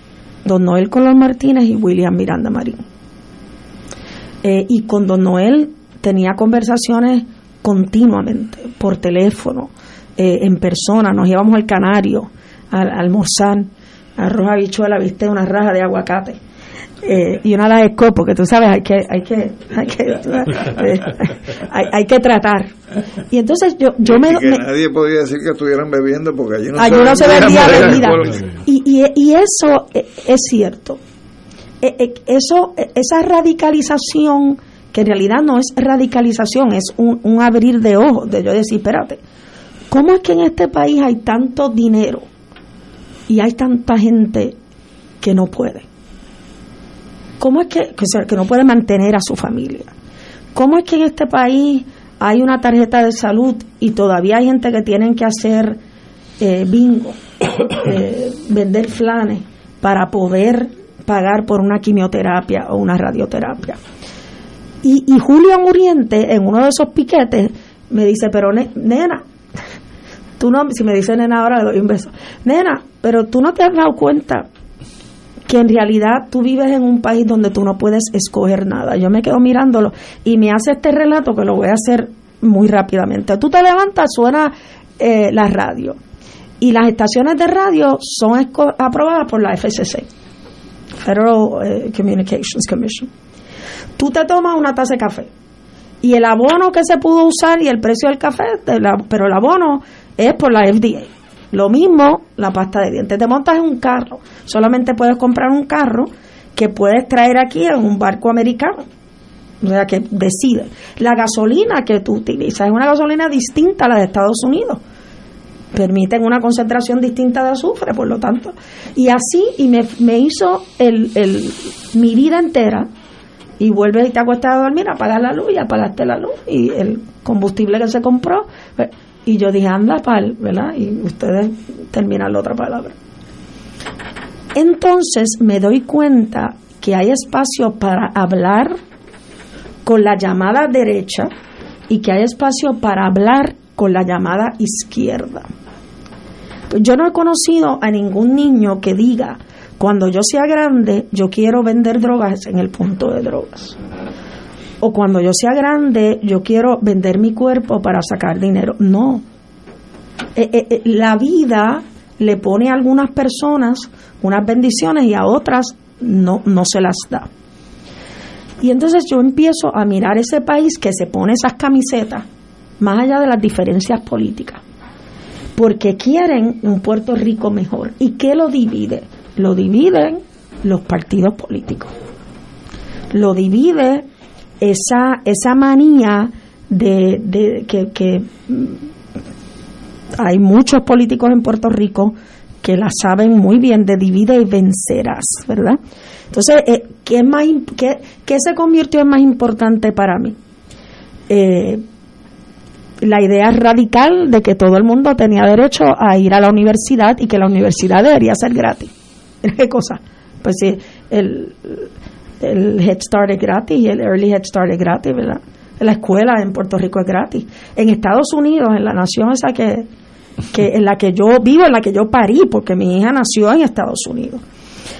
don Noel Colón Martínez y William Miranda Marín. Eh, y con don Noel tenía conversaciones continuamente, por teléfono, eh, en persona, nos íbamos al Canario, al, a almorzar, arroz habichuela, viste, una raja de aguacate. Eh, y una la de copo, que tú sabes, hay que, hay que, hay que, hay, hay que tratar. Y entonces yo, yo me, y que me- nadie podía decir que estuvieran bebiendo porque allí no Allí no se vendía bebida. Y, y, y eso eh, es cierto. Eh, eh, Eso, esa radicalización, que en realidad no es radicalización, es un, un abrir de ojos, de yo decir, espérate, ¿cómo es que en este país hay tanto dinero y hay tanta gente que no puede? ¿Cómo es que, que, no puede mantener a su familia? ¿Cómo es que en este país hay una tarjeta de salud y todavía hay gente que tienen que hacer eh, bingo, eh, vender flanes para poder pagar por una quimioterapia o una radioterapia. Y, y Julio Muriente, en uno de esos piquetes, me dice, pero nena, tú no, si me dice nena ahora le doy un beso, nena, pero tú no te has dado cuenta que en realidad tú vives en un país donde tú no puedes escoger nada. Yo me quedo mirándolo y me hace este relato que lo voy a hacer muy rápidamente. Tú te levantas, suena eh, la radio y las estaciones de radio son aprobadas por la FCC, Federal eh, Communications Commission. Tú te tomas una taza de café y el abono que se pudo usar y el precio del café, pero el abono es por la FDA. Lo mismo la pasta de dientes. Te montas en un carro, solamente puedes comprar un carro que puedes traer aquí en un barco americano. O sea, que decide. La gasolina que tú utilizas es una gasolina distinta a la de Estados Unidos. Permiten una concentración distinta de azufre, por lo tanto. Y así, y me, hizo el, el, mi vida entera. Y vuelves y te acuestas a dormir, apagas la luz y apagaste la luz. Y el combustible que se compró. Pues, y yo dije, anda, pal, ¿verdad? Y ustedes terminan la otra palabra. Entonces me doy cuenta que hay espacio para hablar con la llamada derecha y que hay espacio para hablar con la llamada izquierda. Yo no he conocido a ningún niño que diga, cuando yo sea grande, yo quiero vender drogas en el punto de drogas o cuando yo sea grande yo quiero vender mi cuerpo para sacar dinero. No. Eh, eh, eh, la vida le pone a algunas personas unas bendiciones y a otras no, no se las da. Y entonces yo empiezo a mirar ese país que se pone esas camisetas, más allá de las diferencias políticas, porque quieren un Puerto Rico mejor. ¿Y qué lo divide? Lo dividen los partidos políticos. Lo divide esa, esa manía de, que, mm, hay muchos políticos en Puerto Rico que la saben muy bien de divide y vencerás, ¿verdad? Entonces, eh, ¿qué, más, qué, ¿qué, se convirtió en más importante para mí? Eh, la idea radical de que todo el mundo tenía derecho a ir a la universidad y que la universidad debería ser gratis. ¿Qué cosa? Pues sí, el, el Head Start es gratis y el Early Head Start es gratis, ¿verdad? La escuela en Puerto Rico es gratis. En Estados Unidos, en la nación esa que, que en la que yo vivo, en la que yo parí, porque mi hija nació en Estados Unidos,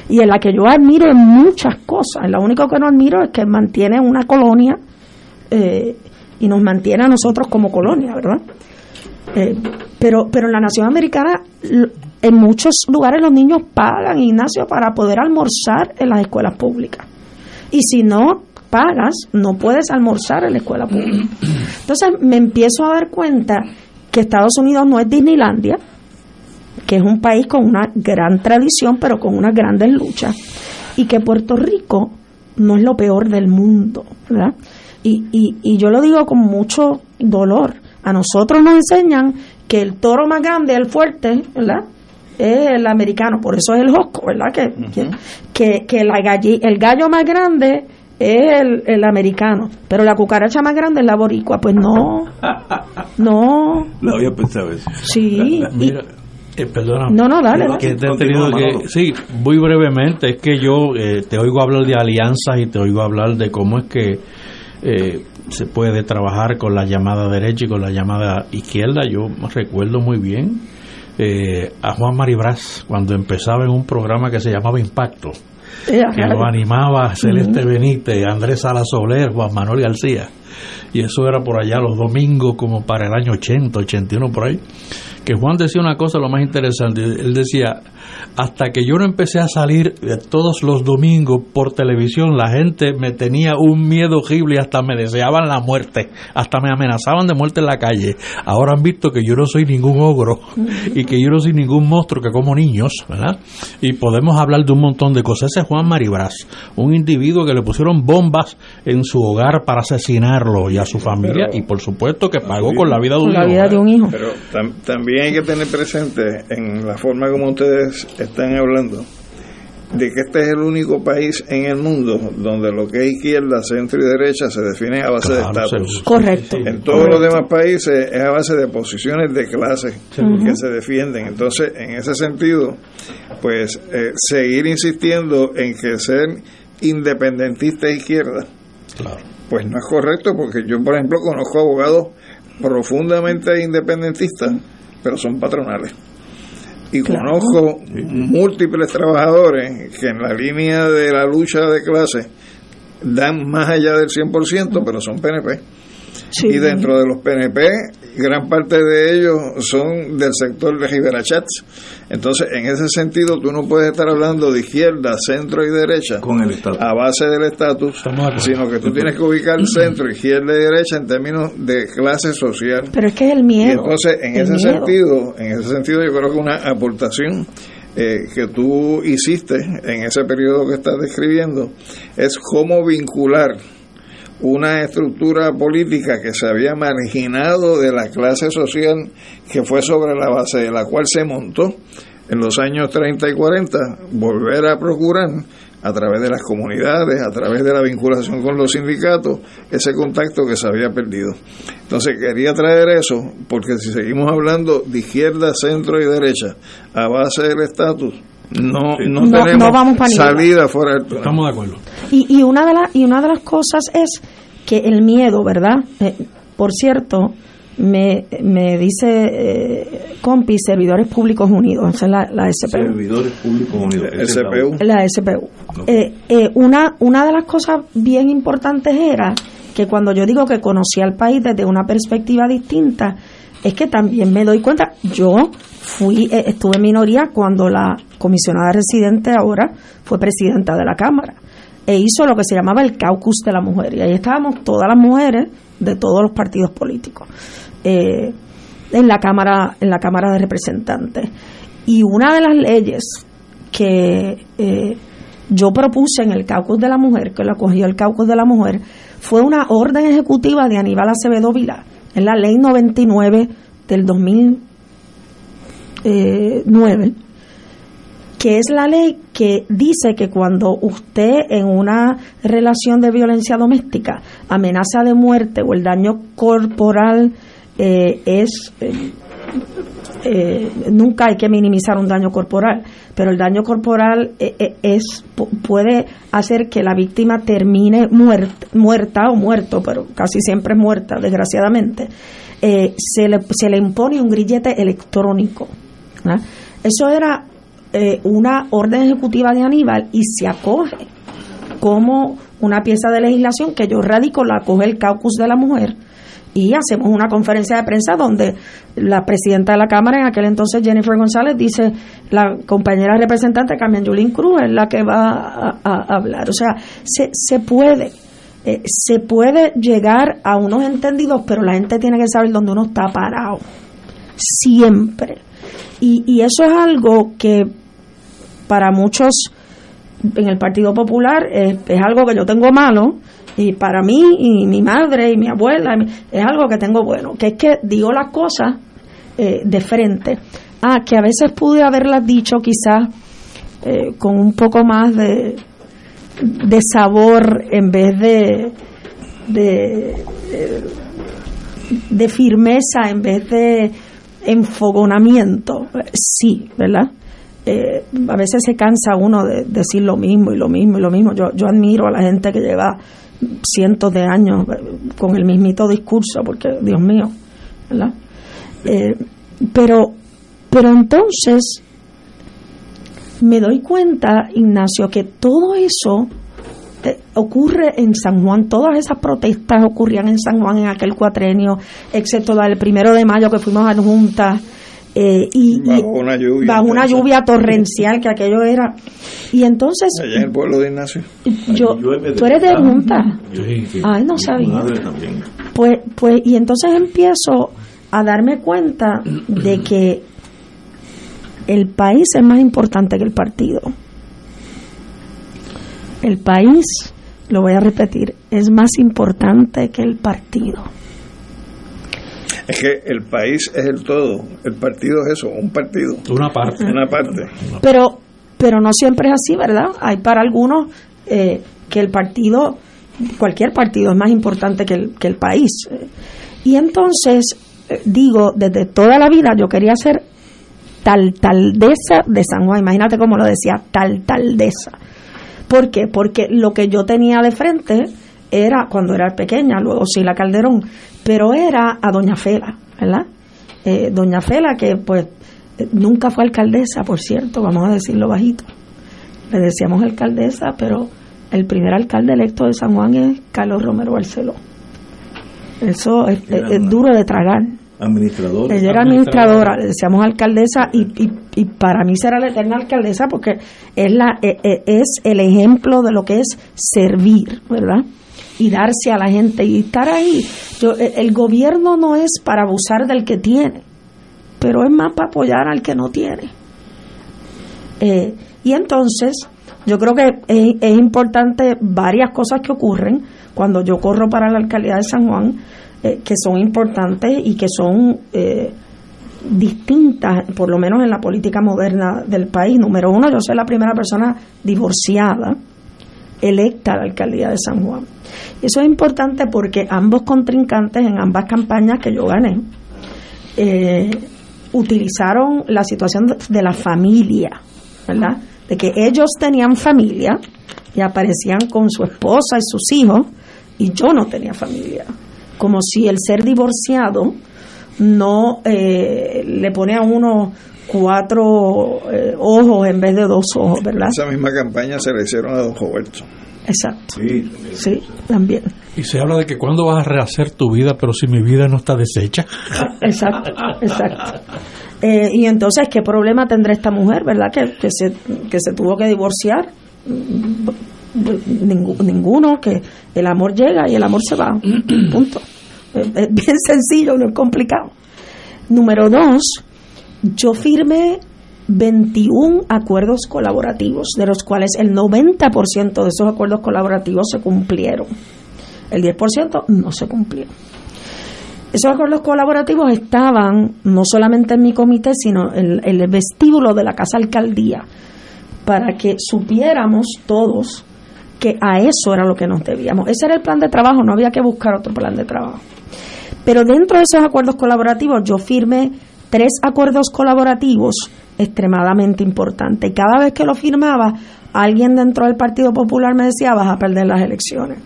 y en la que yo admiro muchas cosas. Lo único que no admiro es que mantiene una colonia eh, y nos mantiene a nosotros como colonia, ¿verdad? Eh, pero, pero en la nación americana, en muchos lugares los niños pagan, Ignacio, para poder almorzar en las escuelas públicas. Y si no pagas, no puedes almorzar en la escuela pública. Entonces me empiezo a dar cuenta que Estados Unidos no es Disneylandia, que es un país con una gran tradición, pero con unas grandes luchas, y que Puerto Rico no es lo peor del mundo, ¿verdad? Y, y, y yo lo digo con mucho dolor. A nosotros nos enseñan que el toro más grande, el fuerte, ¿verdad? Es el americano, por eso es el Josco, ¿verdad? Que, que, que, la el gallo más grande es el, el, americano, pero la cucaracha más grande es la boricua. Pues no, no. Lo había pensado eso. Sí. Mira, eh, perdona. No, no, dale. Que te tenido que, sí, muy brevemente, es que yo eh, te oigo hablar de alianzas y te oigo hablar de cómo es que eh, se puede trabajar con la llamada derecha y con la llamada izquierda. Yo recuerdo muy bien eh, a Juan Maribraz cuando empezaba en un programa que se llamaba Impacto, que lo animaba Celeste Benítez, Andrés Sala Soler, Juan Manuel García. Y eso era por allá los domingos, como para el año 80, 81, por ahí que Juan decía una cosa lo más interesante. Él decía, hasta que yo no empecé a salir todos los domingos por televisión, la gente me tenía un miedo horrible y hasta me deseaban la muerte, hasta me amenazaban de muerte en la calle. Ahora han visto que yo no soy ningún ogro y que yo no soy ningún monstruo que como niños, ¿verdad? Y podemos hablar de un montón de cosas. Ese es Juan Maribras, un individuo que le pusieron bombas en su hogar para asesinarlo y a su familia y por supuesto que pagó con la vida de un, hijo, vida de un hijo. Pero también hay que tener presente en la forma como ustedes están hablando de que este es el único país en el mundo donde lo que es izquierda, centro y derecha se define a base de estatus. Correcto. En todos los demás países es a base de posiciones de clase que se defienden. Entonces, en ese sentido, pues eh, seguir insistiendo en que ser independentista e izquierda, pues no es correcto porque yo, por ejemplo, conozco abogados profundamente independentistas, pero son patronales y conozco múltiples trabajadores que en la línea de la lucha de clase dan más allá del 100%, pero son PNP. Y dentro de los PNP, gran parte de ellos son del sector de Rivera Chats. Entonces, en ese sentido, tú no puedes estar hablando de izquierda, centro y derecha Con el a base del estatus, sino que tú tienes que ubicar centro, izquierda y derecha en términos de clase social. Pero es que es el miedo. Y entonces, en el ese miedo. sentido, en ese sentido, yo creo que una aportación eh, que tú hiciste en ese periodo que estás describiendo es cómo vincular una estructura política que se había marginado de la clase social que fue sobre la base de la cual se montó en los años 30 y 40, volver a procurar a través de las comunidades, a través de la vinculación con los sindicatos, ese contacto que se había perdido. Entonces quería traer eso, porque si seguimos hablando de izquierda, centro y derecha, a base del estatus, no, no, No- tenemos no vamos salida fuera del túnel. Estamos de acuerdo. Y, y una de las y una de las cosas es que el miedo, ¿verdad? Eh, por cierto, me, me dice eh, compi Servidores Públicos Unidos, esa es la, la SPU. Servidores Públicos Unidos. La SPU. La SPU. Eh, eh, una, una de las cosas bien importantes era que cuando yo digo que conocí al país desde una perspectiva distinta, es que también me doy cuenta, yo fui, eh, estuve en minoría cuando la comisionada residente ahora fue presidenta de la Cámara e hizo lo que se llamaba el caucus de la mujer. Y ahí estábamos todas las mujeres de todos los partidos políticos eh, en la cámara en la cámara de representantes. Y una de las leyes que eh, yo propuse en el caucus de la mujer que lo acogió el caucus de la mujer fue una orden ejecutiva de Aníbal Acevedo Vilá en la ley 99 del 2009 que es la ley que dice que cuando usted en una relación de violencia doméstica, amenaza de muerte o el daño corporal eh, es... eh, eh, nunca hay que minimizar un daño corporal, pero el daño corporal eh, es pu- puede hacer que la víctima termine muerta, muerta o muerto, pero casi siempre muerta, desgraciadamente. Se, le, se le impone un grillete electrónico. Eso era eh, una orden ejecutiva de Aníbal y se acoge como una pieza de legislación que yo radico, la acoge el caucus de la mujer y hacemos una conferencia de prensa donde la presidenta de la Cámara, en aquel entonces Jennifer González, dice, la compañera representante Carmen Yulín Cruz es la que va a, hablar. O sea, se, se puede, eh, se puede llegar a unos entendidos, pero la gente tiene que saber dónde uno está parado. Siempre. Y, y eso es algo que para muchos en el Partido Popular es, algo que yo tengo malo y para mí y mi madre y mi abuela es algo que tengo bueno, que es que digo las cosas eh, de frente. Ah, que a veces pude haberlas dicho quizás eh, con un poco más de, de sabor en vez de, de, de, de firmeza, en vez de enfogonamiento. Sí, ¿verdad? Eh, a veces se cansa uno de decir lo mismo y lo mismo y lo mismo. Yo, yo admiro a la gente que lleva cientos de años eh, con el mismito discurso, porque Dios mío, ¿verdad? Eh, pero, pero entonces me doy cuenta, Ignacio, que todo eso eh, ocurre en San Juan, todas esas protestas ocurrían en San Juan en aquel cuatrenio, excepto la del primero de mayo que fuimos a juntas. Eh, y, Bajo una lluvia bajo una lluvia torrencial que aquello era. Y entonces Allá en el pueblo de Ignacio. yo de tú eres de junta ay no sabía. madre también. pues pues y entonces empiezo a darme cuenta de que el país es más importante que el partido. El país lo voy a repetir es más importante que el partido Es que el país es el todo. El partido es eso, un partido. Una parte. Una parte. pero pero no siempre es así, ¿verdad? Hay para algunos eh, que el partido, cualquier partido es más importante que el, que el país. Y entonces, eh, digo, desde toda la vida yo quería ser tal taldesa de San Juan, imagínate cómo lo decía, tal taldesa. ¿Por qué? Porque lo que yo tenía de frente era, cuando era pequeña, luego sí la Calderón, pero era a Doña Fela, ¿verdad? Eh, Doña Fela, que pues nunca fue alcaldesa, por cierto, vamos a decirlo bajito. Le decíamos alcaldesa, pero el primer alcalde electo de San Juan es Carlos Romero Barceló. Eso es, duro de tragar. Administradora. Ella era administradora, le decíamos alcaldesa y, y, para mí será la eterna alcaldesa porque es, la, e, e, es el ejemplo de lo que es servir, ¿verdad? Y darse a la gente y estar ahí. Yo, e, el gobierno no es para abusar del que tiene, pero es más para apoyar al que no tiene. Eh, y entonces, yo creo que es, importante varias cosas que ocurren cuando yo corro para la alcaldía de San Juan, eh, que son importantes y que son eh, distintas, por lo menos en la política moderna del país. Número uno, yo soy la primera persona divorciada electa a la alcaldía de San Juan. Eso es importante porque ambos contrincantes en ambas campañas que yo gané, eh, utilizaron la situación de la familia, ¿verdad? De que ellos tenían familia y aparecían con su esposa y sus hijos y yo no tenía familia. Como si el ser divorciado no eh, le pone a uno cuatro eh, ojos en vez de dos ojos, ¿verdad? Esa misma campaña se le hicieron a don Roberto. Exacto. Sí, también. Y se habla de que cuando vas a rehacer tu vida, pero si mi vida no está deshecha. Exacto, exacto. Eh, y entonces, ¿qué problema tendrá esta mujer, verdad? Que, que, se, que se tuvo que divorciar. ninguno, que el amor llega y el amor se va. Punto. Es bien sencillo, no es complicado. Número dos, yo firmé 21 acuerdos colaborativos, de los cuales el 90% de esos acuerdos colaborativos se cumplieron. El 10% no se cumplió. Esos acuerdos colaborativos estaban no solamente en mi comité, sino en, el vestíbulo de la Casa Alcaldía, para que supiéramos todos que a eso era lo que nos debíamos. Ese era el plan de trabajo, no había que buscar otro plan de trabajo. Pero dentro de esos acuerdos colaborativos yo firmé tres acuerdos colaborativos extremadamente importantes. Y cada vez que lo firmaba, alguien dentro del Partido Popular me decía, vas a perder las elecciones.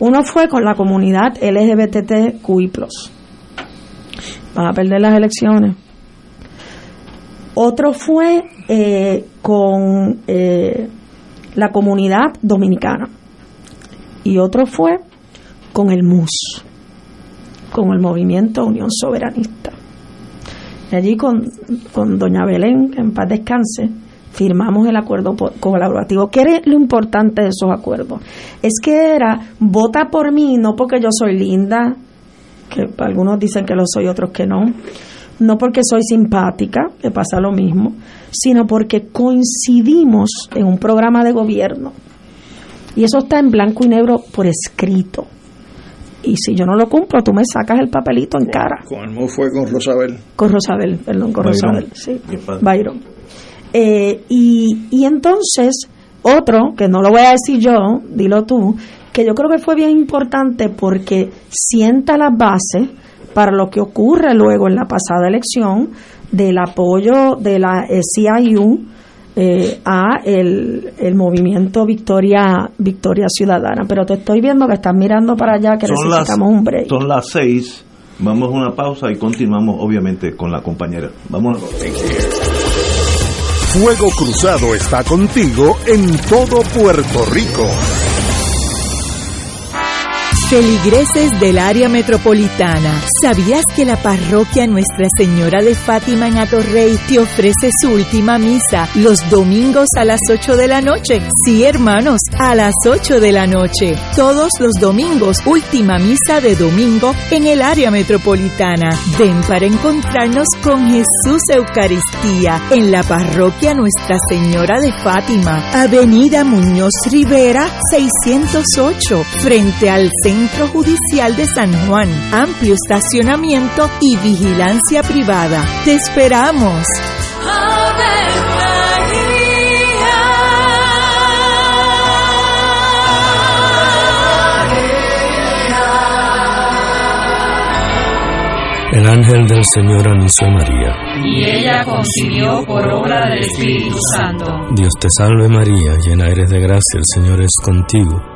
Uno fue con la comunidad LGBTQI+. Vas a perder las elecciones. Otro fue eh, con eh, la comunidad dominicana. Y otro fue con el MUS, con el movimiento Unión Soberanista. Allí con, con doña Belén, que en paz descanse, firmamos el acuerdo colaborativo. ¿Qué era lo importante de esos acuerdos? Es que era, vota por mí, no porque yo soy linda, que algunos dicen que lo soy, otros que no, no porque soy simpática, que pasa lo mismo, sino porque coincidimos en un programa de gobierno. Y eso está en blanco y negro por escrito. Y si yo no lo cumplo, tú me sacas el papelito en cara. Con el fue con Rosabel. Con Rosabel, perdón, con Rosabel, sí. Byron. Eh, y, y entonces, otro, que no lo voy a decir yo, dilo tú, que yo creo que fue bien importante porque sienta las bases para lo que ocurre luego en la pasada elección del apoyo de la CIU eh, a el, el, movimiento Victoria Victoria Ciudadana. Pero te estoy viendo que estás mirando para allá, que necesitamos un break. Son las seis, vamos a una pausa y continuamos obviamente con la compañera. Vamos Fuego Cruzado está contigo en todo Puerto Rico. Feligreses del área metropolitana, ¿sabías que la parroquia Nuestra Señora de Fátima en Atorrey te ofrece su última misa los domingos a las 8 de la noche? Sí, hermanos, a las 8 de la noche. Todos los domingos, última misa de domingo en el área metropolitana. Ven para encontrarnos con Jesús Eucaristía en la parroquia Nuestra Señora de Fátima, Avenida Muñoz Rivera, 608, frente al centro Centro Judicial de San Juan. Amplio estacionamiento y vigilancia privada. ¡Te esperamos! El ángel del Señor anunció a María. Y ella concibió por obra del Espíritu Santo. Dios te salve María, llena eres de gracia, el Señor es contigo.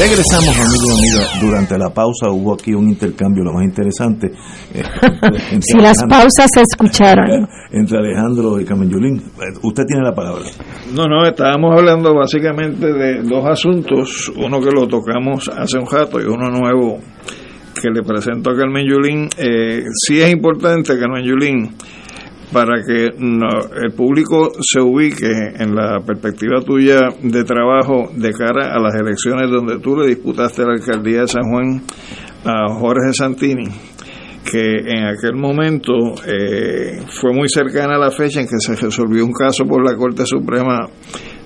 Regresamos, amigos y amigas. Durante la pausa hubo aquí un intercambio, lo más interesante. eh, entre Si las pausas se escucharan. Entre Alejandro y Carmen Yulín. Eh, Usted tiene la palabra. No, no, estábamos hablando básicamente de dos asuntos, uno que lo tocamos hace un rato y uno nuevo que le presento a Carmen Yulín. Eh, sí es importante, Carmen Yulín, para que no- el público se ubique en la perspectiva tuya de trabajo de cara a las elecciones donde tú le disputaste la alcaldía de San Juan a Jorge Santini que en aquel momento eh, fue muy cercana a la fecha en que se resolvió un caso por la Corte Suprema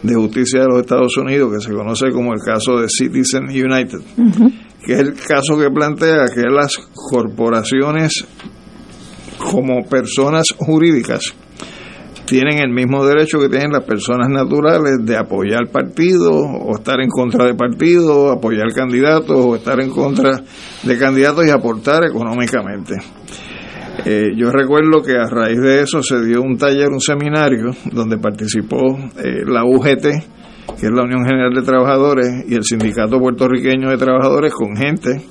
de Justicia de los Estados Unidos que se conoce como el caso de Citizen United, que es el caso que plantea que las corporaciones como personas jurídicas tienen el mismo derecho que tienen las personas naturales de apoyar partidos o estar en contra de partidos, apoyar candidatos o estar en contra de candidatos y aportar económicamente. Eh, yo recuerdo que a raíz de eso se dio un taller, un seminario, donde participó eh, la UGT, que es la Unión General de Trabajadores, y el Sindicato Puertorriqueño de Trabajadores, con gente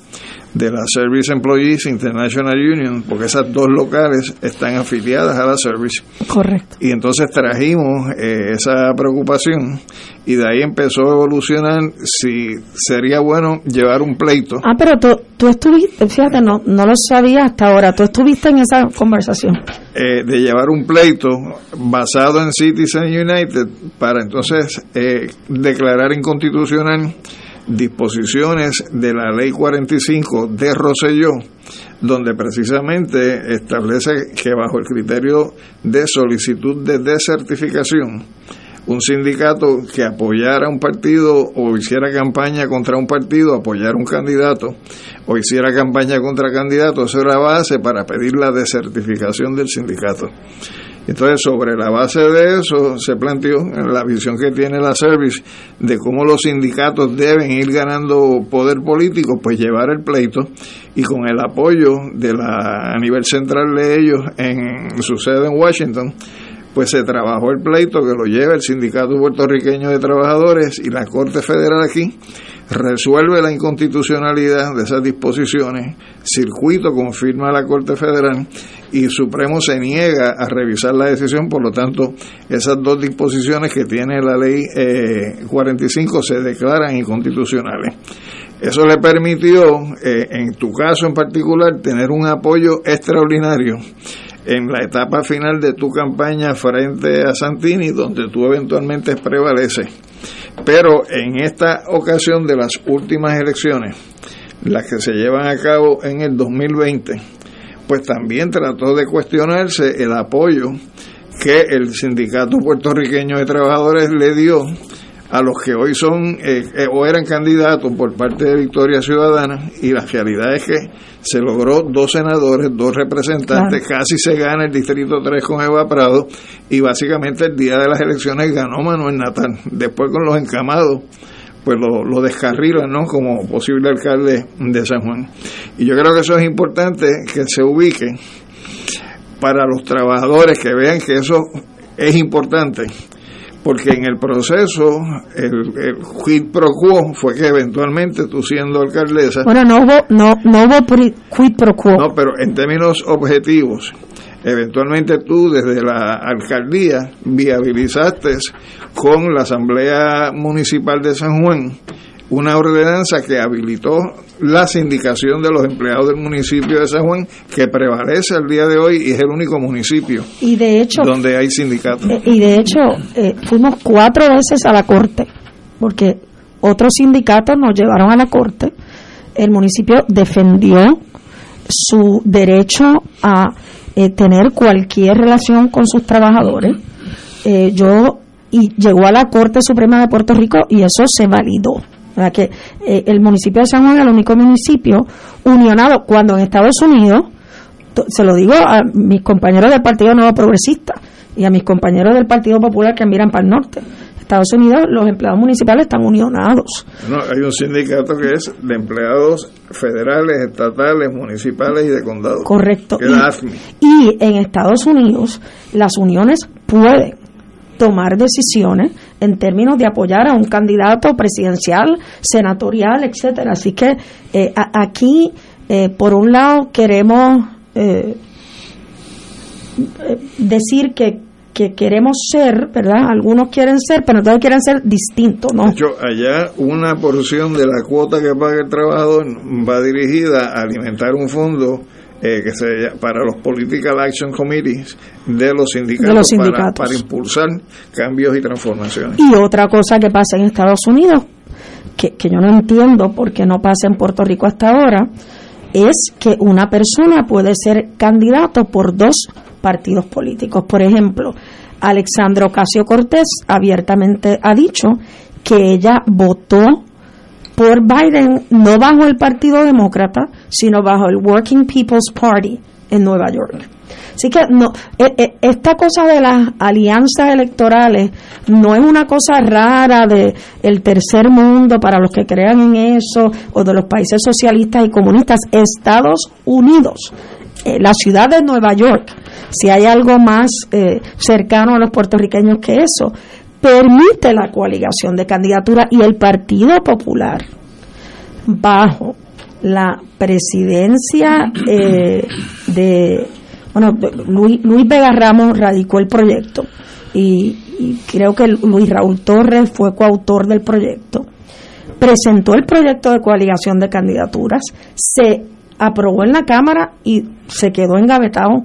de la Service Employees International Union, porque esas dos locales están afiliadas a la Service. Correcto. Y entonces trajimos eh, esa preocupación y de ahí empezó a evolucionar si sería bueno llevar un pleito. Ah, pero tú, tú estuviste, fíjate, no, no lo sabía hasta ahora, tú estuviste en esa conversación. eh, de llevar un pleito basado en Citizen United para entonces eh, declarar inconstitucional disposiciones de la ley 45 de Rosselló, donde precisamente establece que bajo el criterio de solicitud de desertificación, un sindicato que apoyara un partido o hiciera campaña contra un partido, apoyara un candidato o hiciera campaña contra candidato, eso era base para pedir la desertificación del sindicato. Entonces, sobre la base de eso, se planteó la visión que tiene la Service de cómo los sindicatos deben ir ganando poder político, pues llevar el pleito y con el apoyo de la a nivel central de ellos en su sede en Washington, pues se trabajó el pleito que lo lleva el Sindicato Puertorriqueño de Trabajadores y la Corte Federal aquí resuelve la inconstitucionalidad de esas disposiciones, circuito confirma la Corte Federal y Supremo se niega a revisar la decisión, por lo tanto, esas dos disposiciones que tiene la ley 45 se declaran inconstitucionales. Eso le permitió, en tu caso en particular, tener un apoyo extraordinario en la etapa final de tu campaña frente a Santini, donde tú eventualmente prevaleces. Pero en esta ocasión de las últimas elecciones, las que se llevan a cabo en el 2020, pues también trató de cuestionarse el apoyo que el Sindicato Puertorriqueño de Trabajadores le dio a los que hoy son eh, eh, o eran candidatos por parte de Victoria Ciudadana y la realidad es que se logró dos senadores, dos representantes, casi se gana el Distrito 3 con Eva Prado y básicamente el día de las elecciones ganó Manuel Natal. Después con los encamados pues lo, lo descarrilan ¿no? como posible alcalde de San Juan. Y yo creo que eso es importante que se ubique para los trabajadores que vean que eso es importante porque en el proceso el, el quid pro quo fue que eventualmente tú siendo alcaldesa bueno no hubo no no hubo quid pro quo no pero en términos objetivos eventualmente tú desde la alcaldía viabilizaste con la asamblea municipal de San Juan una ordenanza que habilitó la sindicación de los empleados del municipio de San Juan, que prevalece al día de hoy y es el único municipio y de hecho, donde hay sindicatos. Eh, y de hecho, eh, fuimos cuatro veces a la corte, porque otros sindicatos nos llevaron a la corte. El municipio defendió su derecho a eh, tener cualquier relación con sus trabajadores. yo y llegó a la Corte Suprema de Puerto Rico y eso se validó que eh, el municipio de San Juan es el único municipio unionado cuando en Estados Unidos, se lo digo a mis compañeros del Partido Nuevo Progresista y a mis compañeros del Partido Popular que miran para el norte. Estados Unidos, los empleados municipales están unionados. No, hay un sindicato que es de empleados federales, estatales, municipales y de condados. Correcto. y, y en Estados Unidos, las uniones pueden tomar decisiones en términos de apoyar a un candidato presidencial, senatorial, etcétera. Así que eh, aquí, eh, por un lado, queremos eh, decir que, que queremos ser, ¿verdad? Algunos quieren ser, pero todos quieren ser distintos, ¿no? De hecho, allá una porción de la cuota que paga el trabajador va dirigida a alimentar un fondo eh, que se, para los Political Action Committees de los sindicatos, Para, impulsar cambios y transformaciones. Y otra cosa que pasa en Estados Unidos, que, que yo no entiendo por qué no pasa en Puerto Rico hasta ahora, es que una persona puede ser candidato por dos partidos políticos. Por ejemplo, Alexandro Ocasio Cortés abiertamente ha dicho que ella votó por Biden, no bajo el Partido Demócrata, sino bajo el Working People's Party en Nueva York. Así que no, e, e, esta cosa de las alianzas electorales no es una cosa rara de el tercer mundo para los que crean en eso o de los países socialistas y comunistas. Estados Unidos, eh, la ciudad de Nueva York, si hay algo más eh, cercano a los puertorriqueños que eso, permite la coaligación de candidatura y el Partido Popular bajo la presidencia eh, de bueno Luis, Luis Vega Ramos radicó el proyecto y, creo que Luis Raúl Torres fue coautor del proyecto presentó el proyecto de coaligación de candidaturas se aprobó en la cámara y se quedó engavetado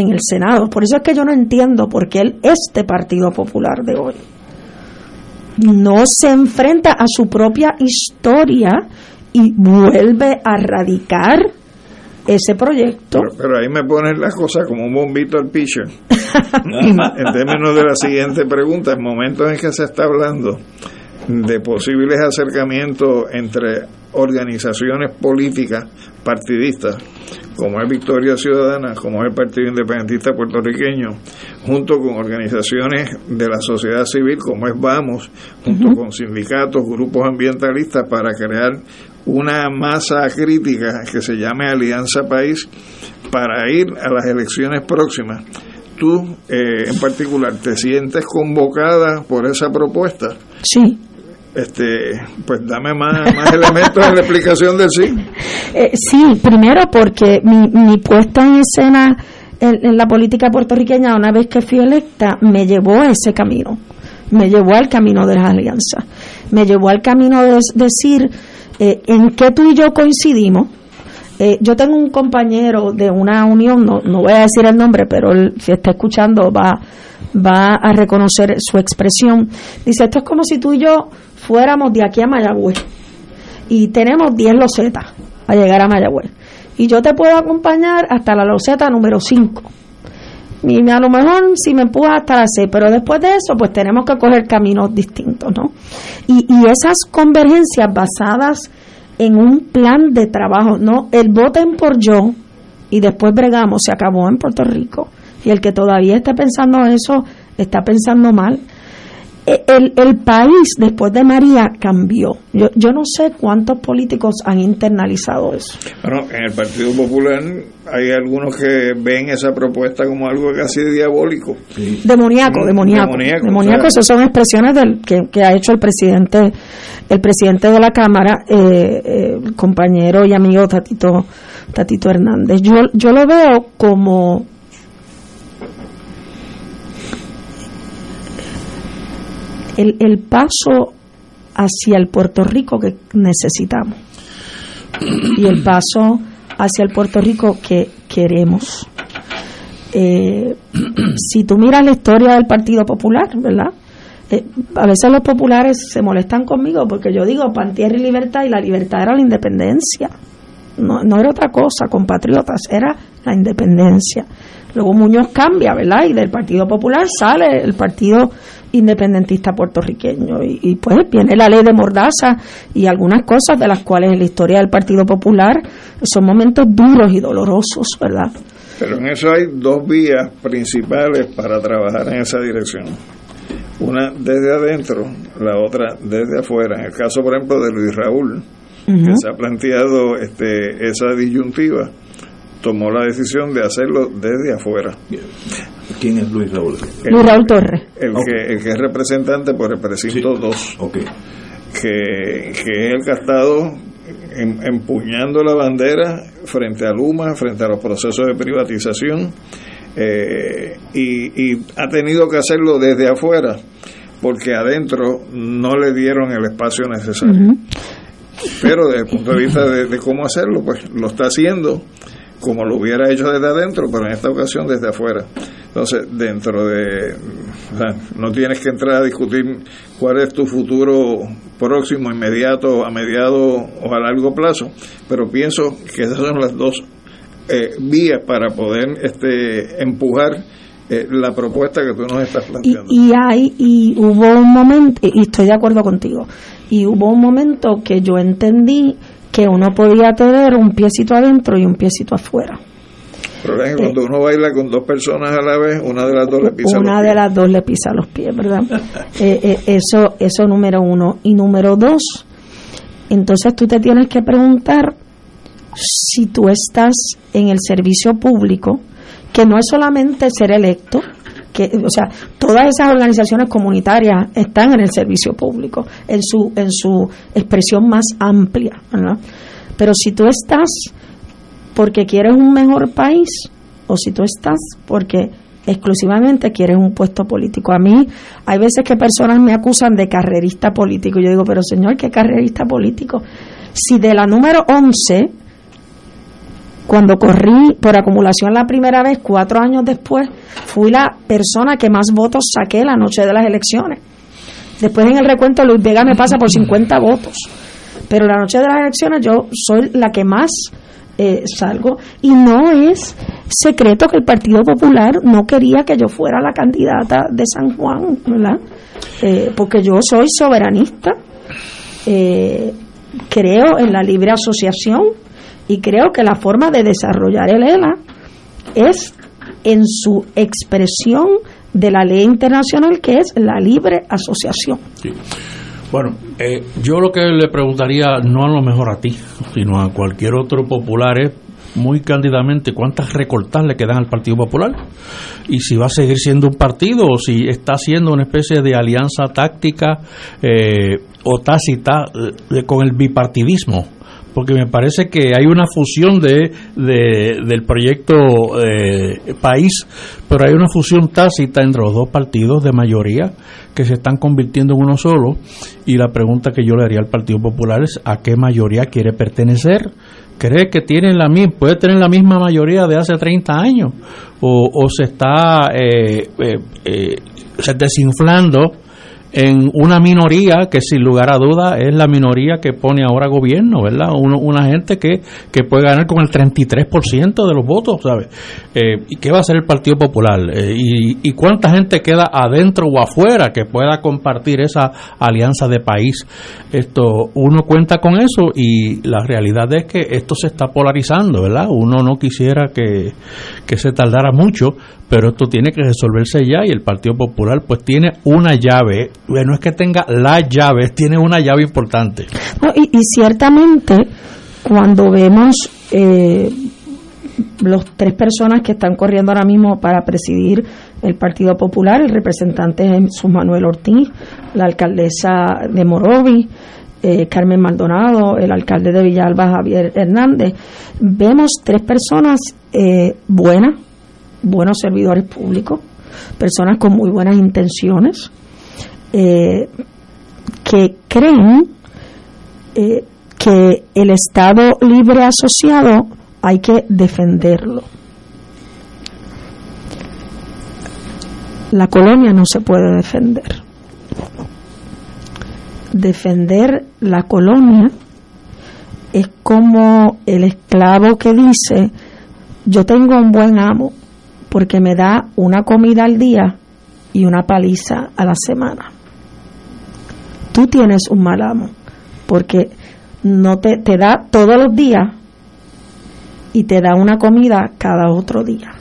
en el Senado. Por eso es que yo no entiendo por qué el, este Partido Popular de hoy no se enfrenta a su propia historia y vuelve a radicar ese proyecto. Pero, ahí me pones las cosas como un bombito al pitcher. en términos de la siguiente pregunta, en momentos en que se está hablando de posibles acercamientos entre organizaciones políticas partidistas, como es Victoria Ciudadana, como es el Partido Independentista Puertorriqueño, junto con organizaciones de la sociedad civil, como es Vamos, junto con sindicatos, grupos ambientalistas, para crear una masa crítica que se llame Alianza País para ir a las elecciones próximas. Tú, eh, en particular, ¿te sientes convocada por esa propuesta? Sí este pues dame más, más elementos en la explicación del sí eh, sí primero porque mi, mi puesta en escena en, la política puertorriqueña, una vez que fui electa, me llevó a ese camino, me llevó al camino de las alianzas, me llevó al camino de decir eh, en qué tú y yo coincidimos. Eh, yo tengo un compañero de una unión, no, no voy a decir el nombre, pero él, si está escuchando va, va a reconocer su expresión. Dice, esto es como si tú y yo fuéramos de aquí a Mayagüez y tenemos 10 losetas a llegar a Mayagüez. Y yo te puedo acompañar hasta la loseta número 5. Y a lo mejor si me empujas hasta la 6, pero después de eso, pues tenemos que coger caminos distintos, ¿no? Y, y esas convergencias basadas en un plan de trabajo, no el voten por yo y después bregamos, se acabó en Puerto Rico. Y el que todavía esté pensando eso, está pensando mal. E- El, el país después de María cambió. Yo, yo no sé cuántos políticos han internalizado eso. Bueno, en el Partido Popular hay algunos que ven esa propuesta como algo casi diabólico. Demoníaco, Mm, demoníaco. demoníaco, Demoníaco, o sea, esas son expresiones del, que, que ha hecho el presidente, el presidente de la Cámara, eh, eh, el compañero y amigo Tatito, Tatito Hernández. Yo, yo lo veo como el, el paso hacia el Puerto Rico que necesitamos y el paso hacia el Puerto Rico que queremos. Eh, si tú miras la historia del Partido Popular, ¿verdad? Eh, a veces los populares se molestan conmigo porque yo digo pan, y libertad y la libertad era la independencia. No, no era otra cosa, compatriotas, era la independencia. Luego Muñoz cambia, ¿verdad? Y del Partido Popular sale el Partido Independentista Puertorriqueño. Y, y pues viene la ley de Mordaza y algunas cosas de las cuales en la historia del Partido Popular son momentos duros y dolorosos, ¿verdad? Pero en eso hay dos vías principales para trabajar en esa dirección. Una desde adentro, la otra desde afuera. En el caso, por ejemplo, de Luis Raúl, que se ha planteado este, esa disyuntiva, tomó la decisión de hacerlo desde afuera. ¿Quién es Luis Raúl? Luis Raúl Torres. El, que, el que es representante por el precinto 2. Que, que es el que ha estado em- empuñando la bandera frente a Luma, frente a los procesos de privatización, eh, y, y ha tenido que hacerlo desde afuera, porque adentro no le dieron el espacio necesario. Pero desde el punto de vista de, de cómo hacerlo, pues lo está haciendo como lo hubiera hecho desde adentro, pero en esta ocasión desde afuera. Entonces, dentro de... o sea, no tienes que entrar a discutir cuál es tu futuro próximo, inmediato, a mediado o a largo plazo, pero pienso que esas son las dos eh, vías para poder este, empujar eh, la propuesta que tú nos estás Y, planteando. y hay, y hubo un momento, y estoy de acuerdo contigo, y hubo un momento que yo entendí que uno podía tener un piecito adentro y un piecito afuera. Problema es que cuando uno baila con dos personas a la vez, una de las dos le pisa Una los de pies. las dos le pisa los pies, ¿verdad? Eh, eh, eso, eso número uno. Y número dos, entonces tú te tienes que preguntar si tú estás en el servicio público, que no es solamente ser electo, o sea, todas esas organizaciones comunitarias están en el servicio público, en su, en su expresión más amplia, ¿verdad? Pero si tú estás porque quieres un mejor país o si tú estás porque exclusivamente quieres un puesto político. A mí hay veces que personas me acusan de carrerista político. Yo digo, pero señor, ¿qué carrerista político? Si de la número 11, cuando corrí por acumulación la primera vez, cuatro años después, fui la persona que más votos saqué la noche de las elecciones. Después en el recuento Luis Vega me pasa por 50 votos. Pero la noche de las elecciones yo soy la que más eh, salgo y no es secreto que el Partido Popular no quería que yo fuera la candidata de San Juan, ¿verdad? Eh, porque yo soy soberanista, eh, creo en la libre asociación y creo que la forma de desarrollar el ELA es en su expresión de la ley internacional que es la libre asociación. Bueno, eh, yo lo que le preguntaría, no a lo mejor a ti, sino a cualquier otro popular, es muy cándidamente cuántas recortas le quedan al Partido Popular y si va a seguir siendo un partido o si está siendo una especie de alianza táctica eh, o tácita eh, con el bipartidismo. Porque me parece que hay una fusión de, del proyecto eh, país, pero hay una fusión tácita entre los dos partidos de mayoría que se están convirtiendo en uno solo. Y la pregunta que yo le haría al Partido Popular es a qué mayoría quiere pertenecer. ¿Cree que tiene la misma, puede tener la misma mayoría de hace 30 años? ¿O, o se está eh, eh, eh desinflando? En una minoría que sin lugar a duda es la minoría que pone ahora gobierno, ¿verdad? una gente que, que puede ganar con el 33% de los votos, ¿sabes? Eh, ¿Y qué va a hacer el Partido Popular? Eh, y, y, cuánta gente queda adentro o afuera que pueda compartir esa alianza de país? Esto, uno cuenta con eso y la realidad es que esto se está polarizando, ¿verdad? Uno no quisiera que, que se tardara mucho, pero esto tiene que resolverse ya y el Partido Popular pues tiene una llave, no es que tenga la llave, tiene una llave importante. y, ciertamente cuando vemos eh, los tres personas que están corriendo ahora mismo para presidir el Partido Popular, el representante Jesús Manuel Ortiz, la alcaldesa de Morovi, eh, Carmen Maldonado, el alcalde de Villalba, Javier Hernández, vemos tres personas eh, buenas, buenos servidores públicos, personas con muy buenas intenciones, eh, que creen eh, que el Estado libre asociado hay que defenderlo. La colonia no se puede defender. Defender la colonia es como el esclavo que dice, yo tengo un buen amo, porque me da una comida al día y una paliza a la semana. Tú tienes un mal amo porque no te, te da todos los días y te da una comida cada otro día.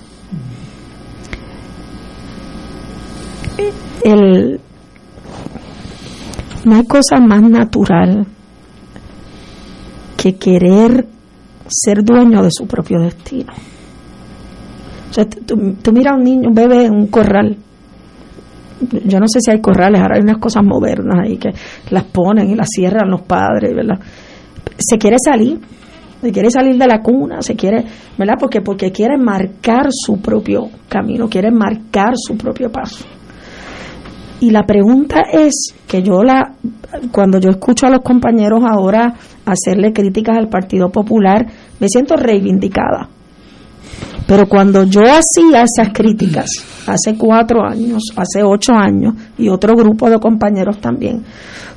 El, no hay cosa más natural que querer ser dueño de su propio destino. O sea, tú, miras a un niño, un bebé en un corral. Yo no sé si hay corrales, ahora hay unas cosas modernas ahí que las ponen y las cierran los padres, ¿verdad? Se quiere salir, se quiere salir de la cuna, se quiere, ¿verdad? Porque, porque quiere marcar su propio camino, quiere marcar su propio paso. Y la pregunta es que yo la, cuando yo escucho a los compañeros ahora hacerle críticas al Partido Popular, me siento reivindicada pero cuando yo hacía esas críticas, hace cuatro años, hace ocho años, y otro grupo de compañeros también,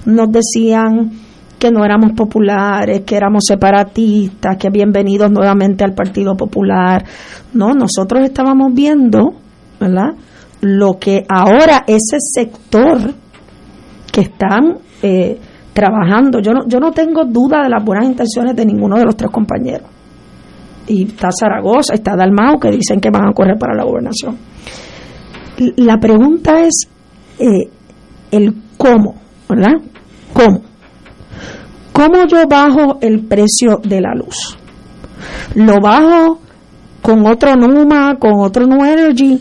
nos decían que no éramos populares, que éramos separatistas, que bienvenidos nuevamente al Partido Popular. No, nosotros estábamos viendo, ¿verdad? Lo que ahora ese sector que están eh, trabajando, yo no, yo no tengo duda de las buenas intenciones de ninguno de los tres compañeros y está Zaragoza, está Dalmau, que dicen que van a correr para la gobernación. La pregunta es eh, el cómo, ¿verdad? ¿Cómo? ¿Cómo yo bajo el precio de la luz? ¿Lo bajo con otro NUMA, con otro New Energy,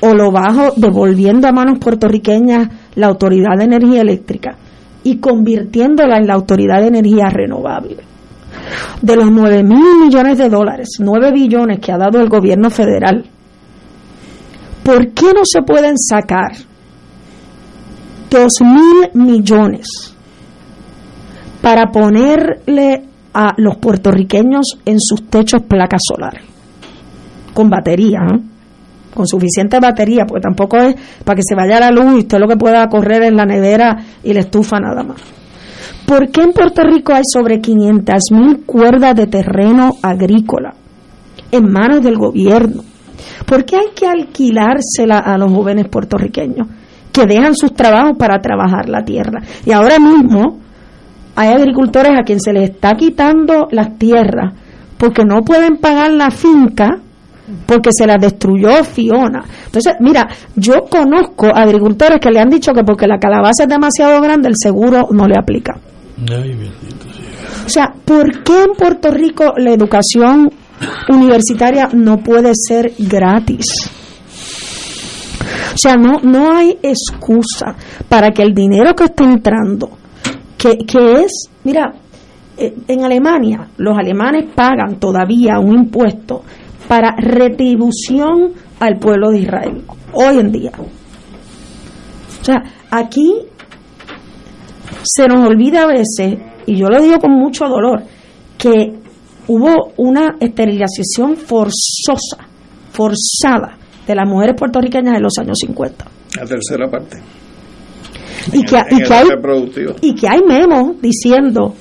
o lo bajo devolviendo a manos puertorriqueñas la Autoridad de Energía Eléctrica y convirtiéndola en la Autoridad de Energía Renovable? De los 9 mil millones de dólares, 9 billones que ha dado el gobierno federal, ¿por qué no se pueden sacar 2 mil millones para ponerle a los puertorriqueños en sus techos placas solares? Con batería, con suficiente batería, porque tampoco es para que se vaya la luz y usted lo que pueda correr en la nevera y la estufa nada más. ¿Por qué en Puerto Rico hay sobre 500.000 cuerdas de terreno agrícola en manos del gobierno? ¿Por qué hay que alquilársela a los jóvenes puertorriqueños que dejan sus trabajos para trabajar la tierra? Y ahora mismo hay agricultores a quien se les está quitando las tierras porque no pueden pagar la finca porque se la destruyó Fiona. Entonces, mira, yo conozco agricultores que le han dicho que porque la calabaza es demasiado grande, el seguro no le aplica. O sea, ¿por qué en Puerto Rico la educación universitaria no puede ser gratis? O sea, no, no hay excusa para que el dinero que está entrando, que, que es, mira, eh, en Alemania, los alemanes pagan todavía un impuesto para retribución al pueblo de Israel, hoy en día. O sea, aquí se nos olvida a veces, y yo lo digo con mucho dolor, que hubo una esterilización forzosa, forzada, de las mujeres puertorriqueñas en los años 50. La tercera parte. Y que, y hay, y que hay memos diciendo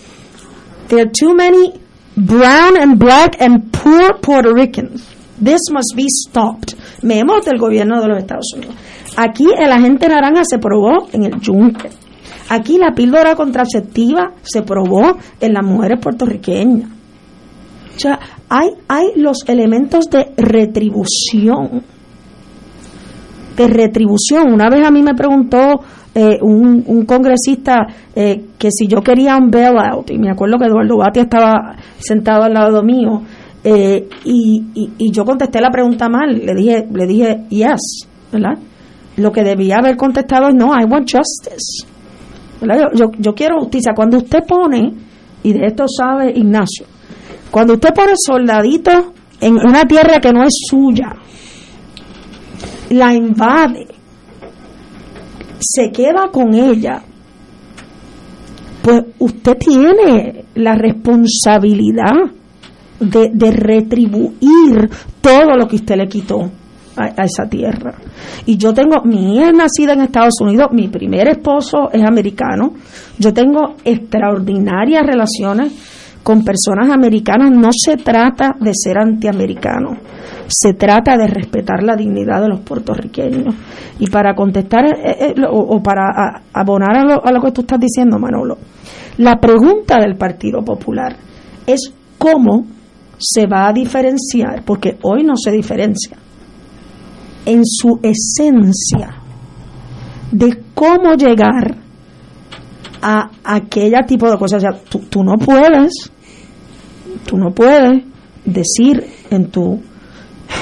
there are too many brown and black and poor Puerto Ricans. This must be stopped. Memos del gobierno de los Estados Unidos. Aquí el agente naranja se probó en el yunque. Aquí la píldora contraceptiva se probó en las mujeres puertorriqueñas. O sea, hay, hay los elementos de retribución. De retribución. Una vez a mí me preguntó eh, un, un congresista eh, que si yo quería un bailout, y me acuerdo que Eduardo Batia estaba sentado al lado mío, eh, y, y, yo contesté la pregunta mal, le dije, le dije yes, ¿verdad? Lo que debía haber contestado es no, I want justice. ¿verdad? Yo, yo, yo quiero justicia. Cuando usted pone, y de esto sabe Ignacio, cuando usted pone soldaditos en una tierra que no es suya, la invade, se queda con ella, pues usted tiene la responsabilidad de, de retribuir todo lo que usted le quitó a, esa tierra. Y yo tengo, mi hija nacida en Estados Unidos, mi primer esposo es americano, yo tengo extraordinarias relaciones con personas americanas, no se trata de ser antiamericano, se trata de respetar la dignidad de los puertorriqueños. Y para contestar eh, eh, o, para abonar a lo, que tú estás diciendo, Manolo, la pregunta del Partido Popular es cómo se va a diferenciar, porque hoy no se diferencia, en su esencia de cómo llegar a aquella tipo de cosas. O sea, tú no puedes, tú no puedes decir en tu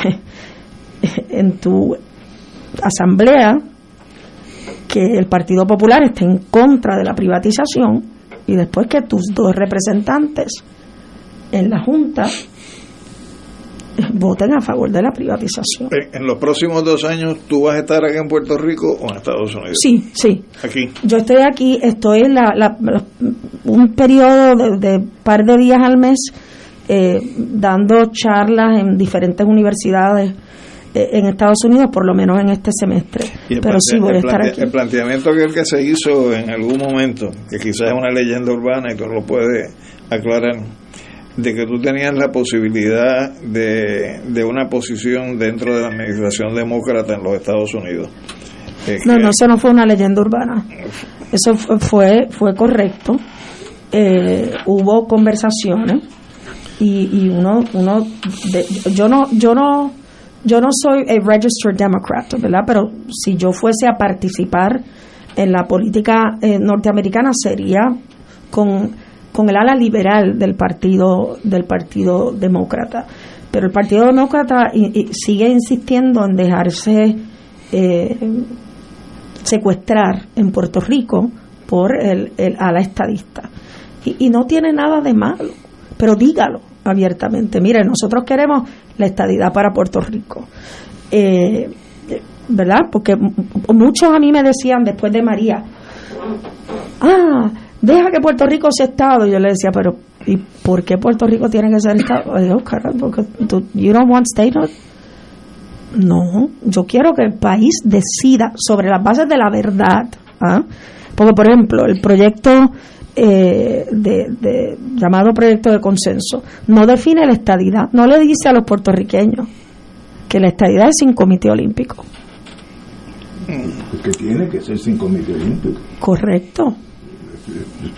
en tu asamblea que el Partido Popular esté en contra de la privatización y después que tus dos representantes en la Junta voten a favor de la privatización. En, en los próximos dos años, ¿tú vas a estar aquí en Puerto Rico o en Estados Unidos? Sí, sí. Aquí. Yo estoy aquí, estoy en la- un periodo de, de par de días al mes eh, dando charlas en diferentes universidades eh, en Estados Unidos, por lo menos en este semestre. El Pero sí voy a el estar aquí. El planteamiento que, que se hizo en algún momento, que quizás es una leyenda urbana y tú lo puedes aclarar, de que tú tenías la posibilidad de, de una posición dentro de la administración demócrata en los Estados Unidos. No, que- no, eso no fue una leyenda urbana. Eso fue, fue, fue correcto. Eh, hubo conversaciones y, y uno, uno de- yo no, yo no, yo no soy a registered Democrat, ¿verdad? Pero si yo fuese a participar en la política eh, norteamericana sería con, con el ala liberal del partido del partido demócrata. Pero el partido demócrata sigue insistiendo en dejarse eh, secuestrar en Puerto Rico por el, el ala estadista. Y, y no tiene nada de malo, pero dígalo abiertamente. Mire, nosotros queremos la estadidad para Puerto Rico. Eh, ¿Verdad? Porque muchos a mí me decían después de María, ah, deja que Puerto sea sea Estado. Y yo le decía, pero ¿y por qué Puerto Rico tiene que ser Estado? Y yo, "Caramba, porque you don't want. No, yo quiero que el país decida sobre las bases de la verdad. ¿ah? Porque, por ejemplo, el proyecto eh, de, de- llamado proyecto de consenso no define la estadidad, no le dice a los puertorriqueños que la estadidad es sin comité olímpico. Que tiene que ser sin comité olímpico. Correcto.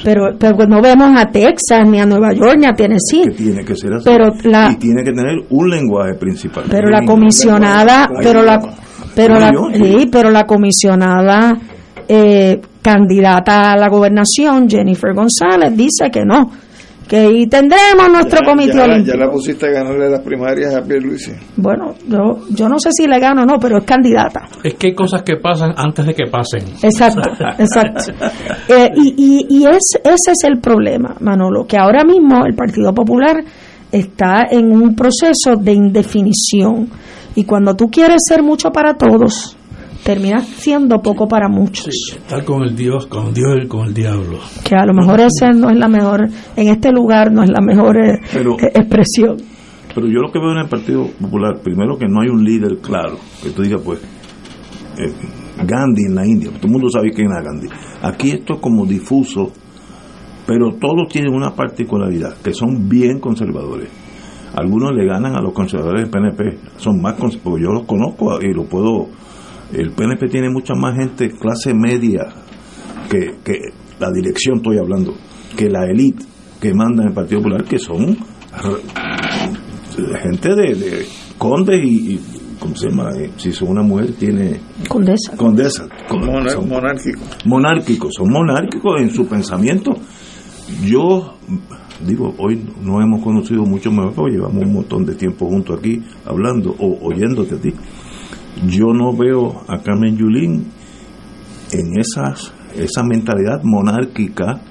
Pero, pero pues no vemos a Texas, ni a Nueva York, ni a Tennessee. Que tiene que ser así. Pero la- y tiene que tener un lenguaje principal. Pero la comisionada, pero la, pero la, sí, pero la comisionada eh, candidata a la gobernación, Jennifer González, dice que no, que y tendremos nuestro Ya- comité ya, olímpico. ya la pusiste a ganarle las primarias a Pierluisi. Bueno, yo, yo no sé si le gano o no, pero es candidata. Es que hay cosas que pasan antes de que pasen. Exacto, exacto. Eh, y y, y es, ese es el problema, Manolo, que ahora mismo el Partido Popular está en un proceso de indefinición. Y cuando tú quieres ser mucho para todos, terminas siendo poco para muchos. Estar con el Dios, con Dios y con el diablo. Que a lo mejor ese no es la mejor, en este lugar no es la mejor eh, Pero- eh, expresión. Pero yo lo que veo en el Partido Popular, primero que no hay un líder claro, que tú digas, pues, eh, Gandhi en la India, todo el mundo sabe quién era Gandhi. Aquí esto es como difuso, pero todos tienen una particularidad, que son bien conservadores. Algunos le ganan a los conservadores del PNP, son más conservadores, yo los conozco y lo puedo... El PNP tiene mucha más gente clase media que, que la dirección, estoy hablando, que la élite que manda en el Partido Popular, que son gente de, de condes y, y, ¿cómo se llama? Eh, Si son una mujer, tiene Condesa. condesa. Monar- Son monárquico. monárquicos, son monárquicos en su pensamiento. Yo digo, hoy no hemos conocido mucho mejor, porque llevamos un montón de tiempo juntos aquí hablando o oyéndote a ti. Yo no veo a Carmen Yulín en esas, esa mentalidad monárquica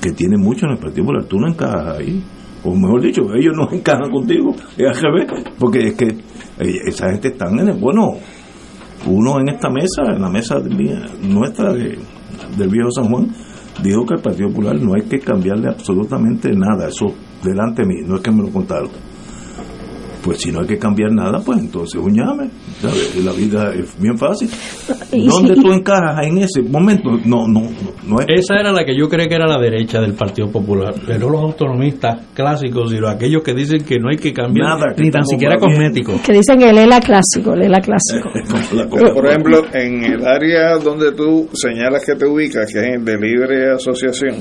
que tiene mucho en el Partido Popular. Tú no encajas ahí. O mejor dicho, ellos no encajan contigo. Es al revés. Porque es que eh, esa gente están en el. Bueno, uno en esta mesa, en la mesa nuestra de- del viejo San Juan, dijo que el Partido Popular no hay que cambiarle absolutamente nada. Eso delante de mí, no es que me lo contaron. Pues si no hay que cambiar nada, pues entonces un llame. ¿sabes? La vida es bien fácil. ¿Dónde tú encajas en ese momento? No, no, no, no es. Esa era la que yo creía que era la derecha del Partido Popular, pero los autonomistas clásicos y los aquellos que dicen que no hay que cambiar Nada, que ni tan siquiera cosméticos. Que dicen el ELA clásico, el ELA clásico. Pero, por ejemplo, en el área donde tú señalas que te ubicas, que es de libre asociación,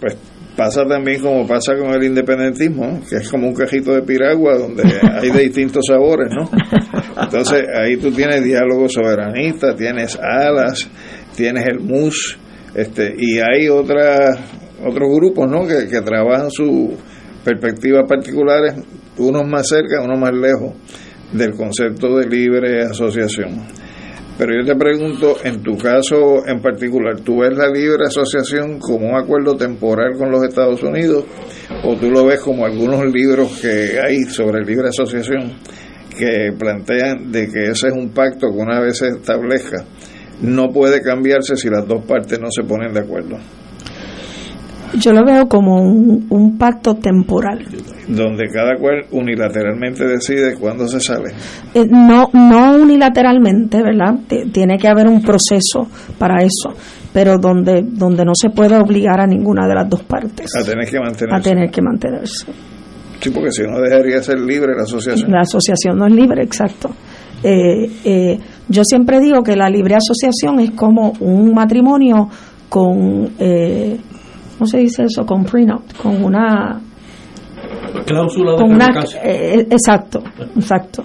pues pasa también como pasa con el independentismo, que es como un cajito de piragua donde hay de distintos sabores, ¿no? Entonces ahí tú tienes diálogo soberanista, tienes alas, tienes el MUS, este, y hay otras otros grupos, ¿no? Que, que trabajan sus perspectivas particulares, unos más cerca, unos más lejos del concepto de libre asociación. Pero yo te pregunto, en tu caso en particular, ¿tú ves la libre asociación como un acuerdo temporal con los Estados Unidos o tú lo ves como algunos libros que hay sobre libre asociación que plantean de que ese es un pacto que una vez se establezca no puede cambiarse si las dos partes no se ponen de acuerdo? Yo lo veo como un, un pacto temporal. Donde cada cual unilateralmente decide cuándo se sale. Eh, no, no unilateralmente, ¿verdad? T- Tiene que haber un proceso para eso, pero donde, donde no se puede obligar a ninguna de las dos partes A tener que a mantenerse. tener que mantenerse. Sí, porque si no dejaría ser libre la asociación. La asociación no es libre, exacto. Eh, eh, yo siempre digo que la libre asociación es como un matrimonio con, eh, ¿cómo se dice eso? Con prenup, con una Cláusula de con una revocación. eh, exacto exacto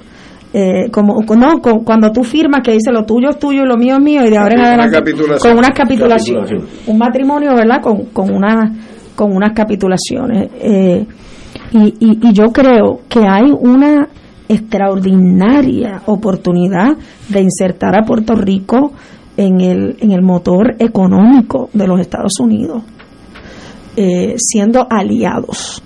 Eh, como no con- cuando tú firmas que dice lo tuyo es tuyo y lo mío es mío y de ahora en adelante con unas capitulaciones Capitulación. un matrimonio verdad con, con una con unas capitulaciones Eh, y, y, y yo creo que hay una extraordinaria oportunidad de insertar a Puerto Rico en el, en el motor económico de los Estados Unidos, eh, siendo aliados,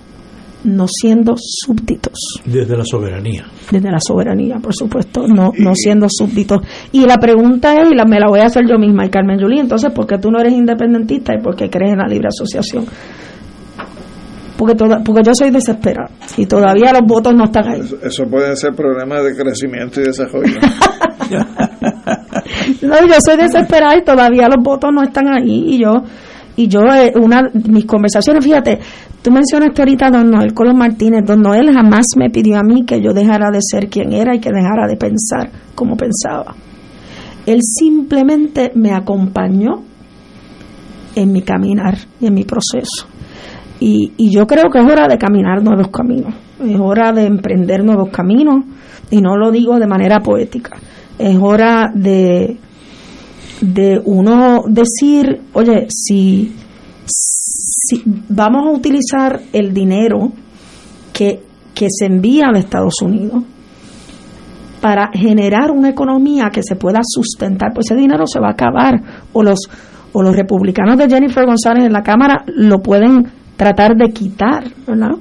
no siendo súbditos Desde la soberanía. desde la soberanía, por supuesto, no, no siendo súbditos. Y la pregunta es, y la, me la voy a hacer yo misma, y Carmen Yulín, entonces, ¿por qué tú no eres independentista y por qué crees en la libre asociación? Porque, toda, porque yo soy desesperada y todavía los votos no están ahí. Eso, eso pueden ser problemas de crecimiento y desarrollo. No, yo soy desesperada y todavía los votos no están ahí y yo y yo eh, una mis conversaciones, fíjate, tú mencionaste ahorita a don Noel Colón Martínez, don Noel jamás me pidió a mí que yo dejara de ser quien era y que dejara de pensar como pensaba. Él simplemente me acompañó en mi caminar y en mi proceso. Y, y yo creo que es hora de caminar nuevos caminos, es hora de emprender nuevos caminos, y no lo digo de manera poética, es hora de, de uno decir, oye, si, si vamos a utilizar el dinero que, que se envía de Estados Unidos para generar una economía que se pueda sustentar, pues ese dinero se va a acabar o los o los republicanos de Jennifer González en la Cámara lo pueden tratar de quitar, ¿verdad?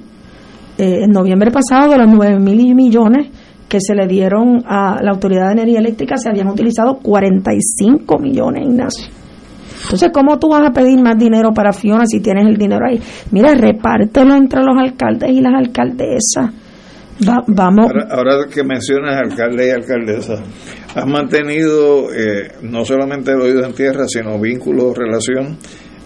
Eh, en noviembre pasado de los 9 mil millones que se le dieron a la Autoridad de Energía Eléctrica se habían utilizado 45 millones, Ignacio. Entonces, ¿cómo tú vas a pedir más dinero para Fiona si tienes el dinero ahí? Mira, repártelo entre los alcaldes y las alcaldesas. vamos. Ahora, que mencionas alcalde y alcaldesa, has mantenido eh, no solamente el oído en tierra, sino vínculos, relación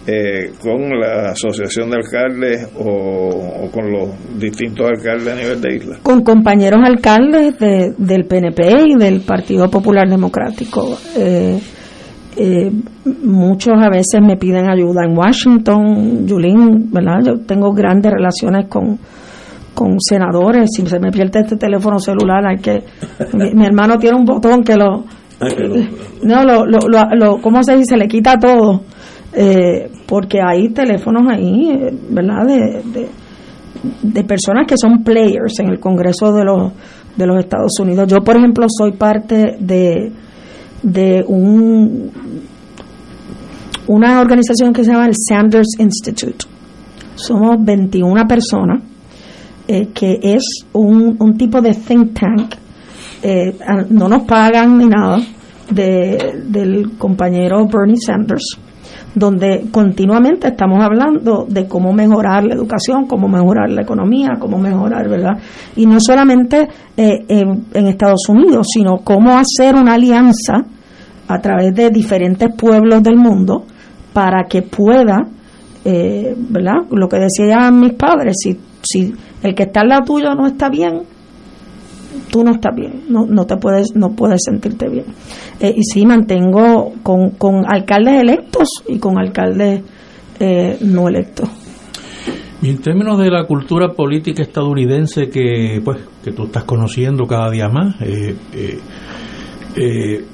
eh, con la asociación de alcaldes o, con los distintos alcaldes a nivel de isla? Con compañeros alcaldes de, del PNP y del Partido Popular Democrático. Eh, eh, muchos a veces me piden ayuda en Washington, Yulín, ¿verdad? Yo tengo grandes relaciones con, con senadores. Si se me pierde este teléfono celular, hay que. mi, hermano tiene un botón que lo. no, lo, lo, lo, ¿cómo se dice? Le quita todo eh, porque hay teléfonos ahí, ¿verdad? De, de, personas que son players en el Congreso de los, de los Estados Unidos. Yo, por ejemplo, soy parte de, de un, una organización que se llama el Sanders Institute. Somos 21 personas, eh, que es un, un tipo de think tank. Eh, no nos pagan ni nada de, del compañero Bernie Sanders donde continuamente estamos hablando de cómo mejorar la educación, cómo mejorar la economía, cómo mejorar, ¿verdad? Y no solamente eh, en, Estados Unidos, sino cómo hacer una alianza a través de diferentes pueblos del mundo para que pueda, eh, ¿verdad? Lo que decían mis padres, si, si el que está al lado tuyo no está bien, tú no estás bien, no, no te puedes, no puedes sentirte bien. Eh, y sí mantengo con, con alcaldes electos y con alcaldes eh, no electos. Y en términos de la cultura política estadounidense que pues que tú estás conociendo cada día más, eh,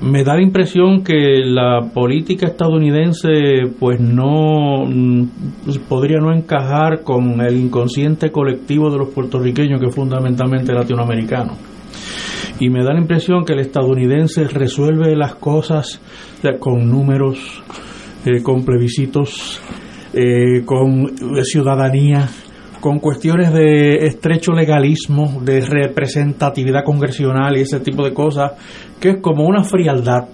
me da la impresión que la política estadounidense pues no mm, podría no encajar con el inconsciente colectivo de los puertorriqueños que es fundamentalmente latinoamericano y me da la impresión que el estadounidense resuelve las cosas con números, eh, con plebiscitos, eh, con ciudadanía, con cuestiones de estrecho legalismo, de representatividad congresional y ese tipo de cosas, que es como una frialdad,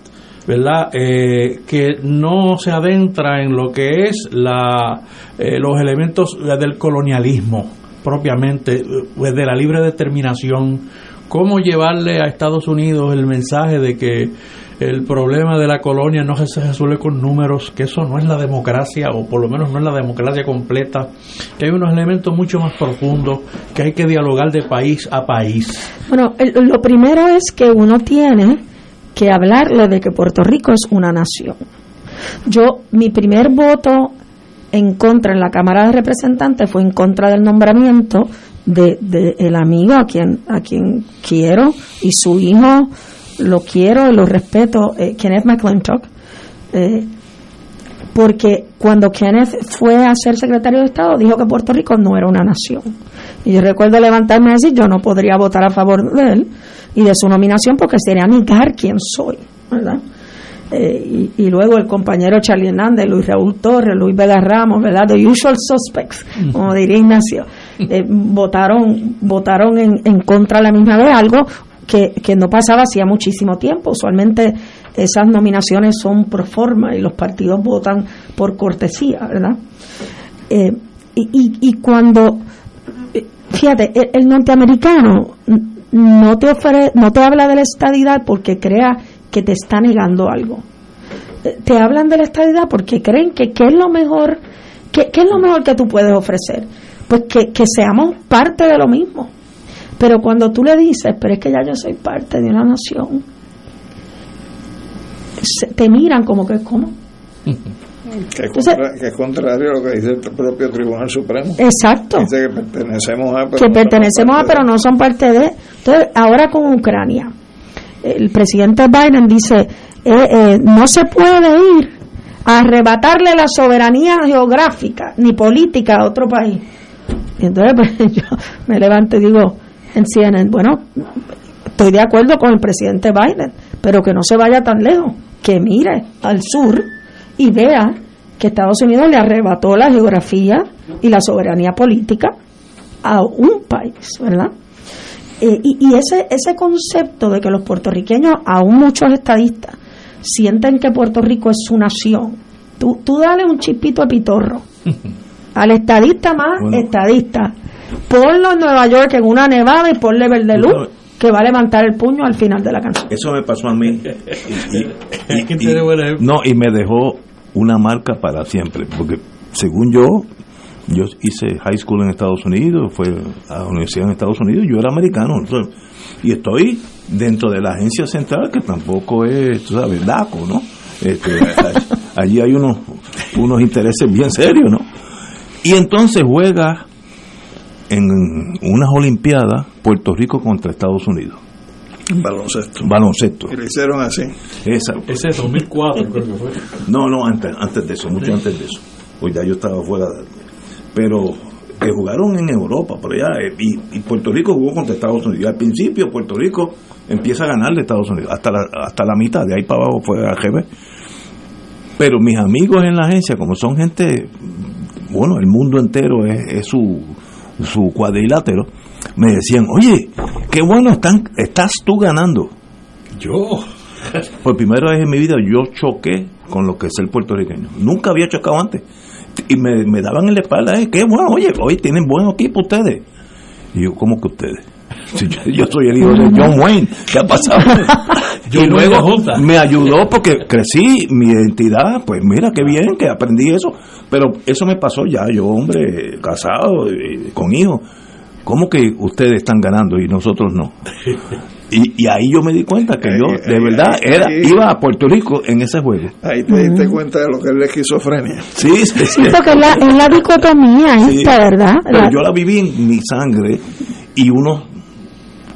¿verdad? Eh, que no se adentra en lo que es la, los elementos del colonialismo propiamente, de la libre determinación, cómo llevarle a Estados Unidos el mensaje de que el problema de la colonia no se resuelve con números, que eso no es la democracia, o por lo menos no es la democracia completa, que hay unos elementos mucho más profundos, que hay que dialogar de país a país. Bueno, lo primero es que uno tiene que hablarle de que Puerto Rico es una nación. Yo, mi primer voto en contra en la Cámara de Representantes fue en contra del nombramiento de, el amigo a quien a quien quiero y su hijo lo quiero y lo respeto eh, Kenneth McClintock eh, porque cuando Kenneth fue a ser secretario de Estado dijo que Puerto Rico no era una nación. Y yo recuerdo levantarme y decir yo no podría votar a favor de él y de su nominación porque sería negar quién soy verdad eh, y, luego el compañero Charlie Hernández, Luis Raúl Torres, Luis Vega Ramos, ¿verdad? The usual suspects, como diría Ignacio, eh, votaron, votaron en, en contra la misma vez, algo que, que no pasaba hacía muchísimo tiempo. Usualmente esas nominaciones son pro forma y los partidos votan por cortesía, ¿verdad? Eh, y, y, cuando, fíjate, el, norteamericano no te ofrece, no te habla de la estadidad porque crea que te está negando algo. Eh, te hablan de la estabilidad porque creen que qué es lo mejor, que, es lo mejor que tú puedes ofrecer. Pues que, que seamos parte de lo mismo. Pero cuando tú le dices, pero es que ya yo soy parte de una nación, te miran como que es como. Que es, contrario a lo que dice el propio Tribunal Supremo. Exacto. Dice que pertenecemos a, pero, que pertenecemos a, pero no son parte de. Entonces, ahora con Ucrania, el presidente Biden dice, eh, eh, no se puede ir a arrebatarle la soberanía geográfica ni política a otro país. Y entonces pues, yo me levanto y digo en CNN, bueno, estoy de acuerdo con el presidente Biden, pero que no se vaya tan lejos, que mire al sur y vea que Estados Unidos le arrebató la geografía y la soberanía política a un país, ¿verdad? Eh, y, y ese, ese concepto de que los puertorriqueños, aún muchos estadistas, sienten que Puerto Rico es su nación, tú, tú dale un chipito a pitorro al estadista más Bueno. estadista. Ponlo en Nueva York en una nevada y ponle verde luz que va a levantar el puño al final de la canción. Eso me pasó a mí. Y- y- y- no, y me dejó una marca para siempre, porque según yo, yo hice high school en Estados Unidos, fue a la universidad en Estados Unidos, yo era americano, entonces, y estoy dentro de la agencia central, que tampoco es, tú sabes, DACO, ¿no? Este, allí hay unos, unos intereses bien serios, ¿no? Y entonces juega en unas Olimpiadas Puerto Rico contra Estados Unidos. Baloncesto. Baloncesto. Y lo hicieron así. Esa. Ese es 2004, creo que fue. No, no, antes, antes de eso, mucho antes de eso. Pues ya yo estaba fuera. de- Pero que jugaron en Europa, por allá, eh, y, y Puerto Rico jugó contra Estados Unidos. Y al principio Puerto Rico empieza a ganarle a Estados Unidos, hasta la, hasta la mitad, de ahí para abajo fue al GB. Pero mis amigos en la agencia, como son gente, bueno, el mundo entero es, es su, su cuadrilátero, me decían, oye, qué bueno están, estás tú ganando. Yo. Por primera vez en mi vida yo choqué con lo que es el puertorriqueño. Nunca había chocado antes. Y me, me daban en la espalda, eh, qué bueno, oye, hoy tienen buen equipo ustedes. Y yo, ¿cómo que ustedes? Si yo, yo soy el hijo de John Wayne, ¿qué ha pasado? Y luego Junta. me ayudó porque crecí mi identidad, pues mira qué bien que aprendí eso. Pero eso me pasó ya, yo hombre casado, con hijos. ¿Cómo que ustedes están ganando y nosotros no? Y, y ahí yo me di cuenta que yo de verdad era iba a Puerto Rico en ese juego. Ahí te diste cuenta de lo que es la esquizofrenia. Sí, sí, sí. Porque es la, es la dicotomía Sí. esta, ¿verdad? Pero La- yo la viví en mi sangre y uno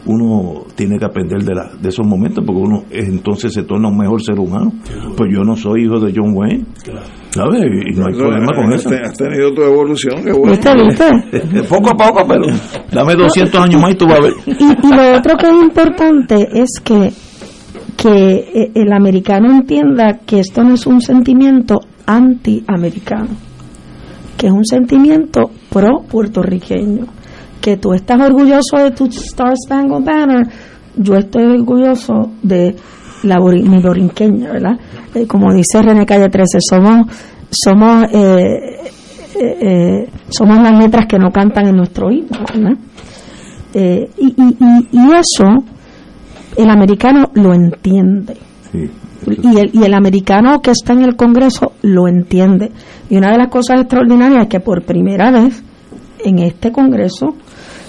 uno tiene que aprender de, la, de esos momentos porque uno entonces se torna un mejor ser humano. Pues yo no soy hijo de John Wayne, ¿sabes? Y no hay problema con eso. Has tenido tu evolución, qué bueno. ¿Viste, viste? Poco a poco, pero dame 200 años más y tú vas a ver. Y, y lo otro que es importante es que, que eh, el americano entienda que esto no es un sentimiento anti-americano, que es un sentimiento pro-puertorriqueño, que tú estás orgulloso de tu Star Spangled Banner, yo estoy orgulloso de la mi borinqueña, ¿verdad? Eh, como dice René Calle 13, somos, somos, eh, eh, eh, somos las letras que no cantan en nuestro himno, ¿verdad? Y, y, y- y eso el americano lo entiende. Y el, y el americano que está en el Congreso lo entiende. Y una de las cosas extraordinarias es que por primera vez en este Congreso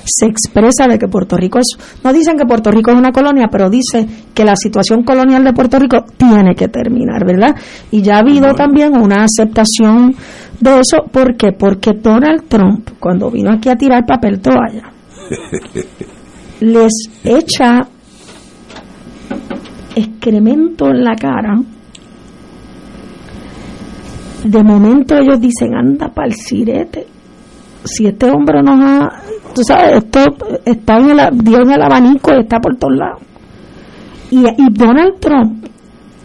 se expresa de que Puerto Rico es, no dicen que Puerto Rico es una colonia, pero dice que la situación colonial de Puerto Rico tiene que terminar, ¿verdad? Y ya ha habido también una aceptación de eso, ¿por qué? Porque Donald Trump, cuando vino aquí a tirar papel toalla, les echa excremento en la cara. De momento ellos dicen, anda pa'l sirete. Si este hombre nos ha, tú sabes, esto está en el, dio en el abanico y está por todos lados. Y, y Donald Trump,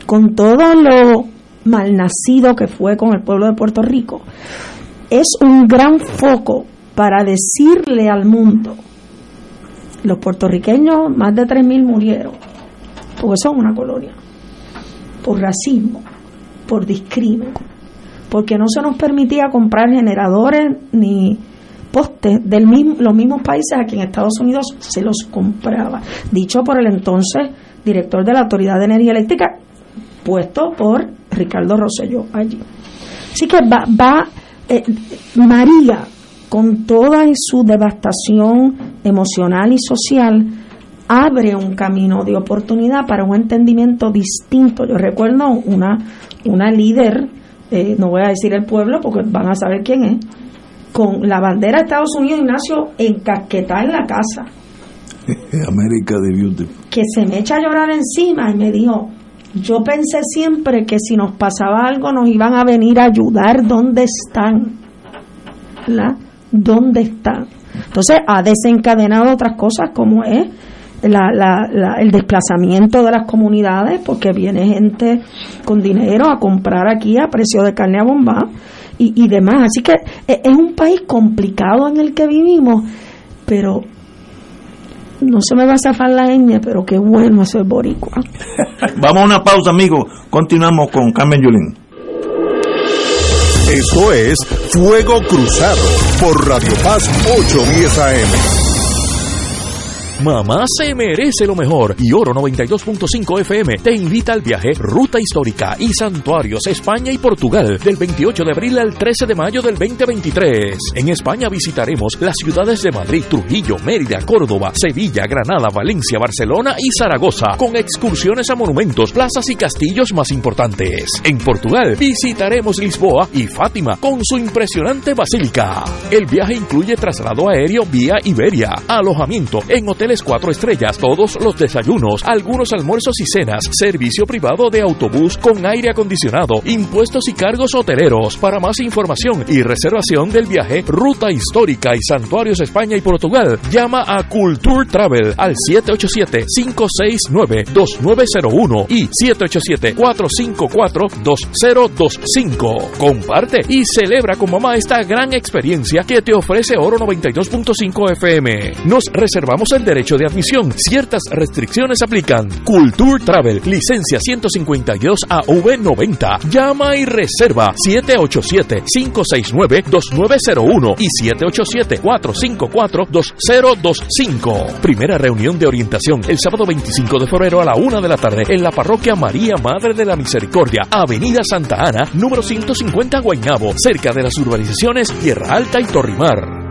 con todo lo malnacido que fue con el pueblo de Puerto Rico, es un gran foco para decirle al mundo, los puertorriqueños, más de 3.000 murieron, porque son una colonia, por racismo, por discrimen, porque no se nos permitía comprar generadores ni postes de los mismos países a quien Estados Unidos se los compraba, dicho por el entonces director de la Autoridad de Energía Eléctrica, puesto por Ricardo Rosselló allí. Así que va, va eh, María, con toda su devastación emocional y social, abre un camino de oportunidad para un entendimiento distinto. Yo recuerdo una, una líder, eh, no voy a decir el pueblo porque van a saber quién es, con la bandera de Estados Unidos, Ignacio, encasquetada en la casa, América de Beauty. que se me echa a llorar encima y me dijo, yo pensé siempre que si nos pasaba algo nos iban a venir a ayudar. ¿Dónde están? ¿La? ¿Dónde están? Entonces ha desencadenado otras cosas como es la, la, el desplazamiento de las comunidades porque viene gente con dinero a comprar aquí a precio de carne a bomba y, y demás. Así que e, es un país complicado en el que vivimos, pero no se me va a zafar la ñ, pero qué bueno es boricua. Vamos a una pausa, amigos. Continuamos con Carmen Yulín. Esto es Fuego Cruzado por Radio Paz 810 AM. Mamá se merece lo mejor y Oro 92.5 FM te invita al viaje Ruta Histórica y Santuarios España y Portugal del 28 de abril al 13 de mayo del 2023. En España visitaremos las ciudades de Madrid, Trujillo, Mérida, Córdoba, Sevilla, Granada, Valencia, Barcelona y Zaragoza con excursiones a monumentos, plazas y castillos más importantes. En Portugal visitaremos Lisboa y Fátima con su impresionante basílica. El viaje incluye traslado aéreo vía Iberia, alojamiento en hoteles cuatro estrellas, todos los desayunos, algunos almuerzos y cenas, servicio privado de autobús con aire acondicionado, impuestos y cargos hoteleros. Para más información y reservación del viaje, ruta histórica y santuarios España y Portugal, llama a Culture Travel al 787-569-2901 y 787-454-2025. Comparte y celebra con mamá esta gran experiencia que te ofrece Oro 92.5 FM. Nos reservamos el derecho de admisión. Ciertas restricciones aplican. Culture Travel, licencia 152 AV90. Llama y reserva 787-569-2901 y 787-454-2025. Primera reunión de orientación el sábado 25 de febrero a la una de la tarde en la parroquia María Madre de la Misericordia, Avenida Santa Ana, número 150 Guaynabo, cerca de las urbanizaciones Tierra Alta y Torrimar.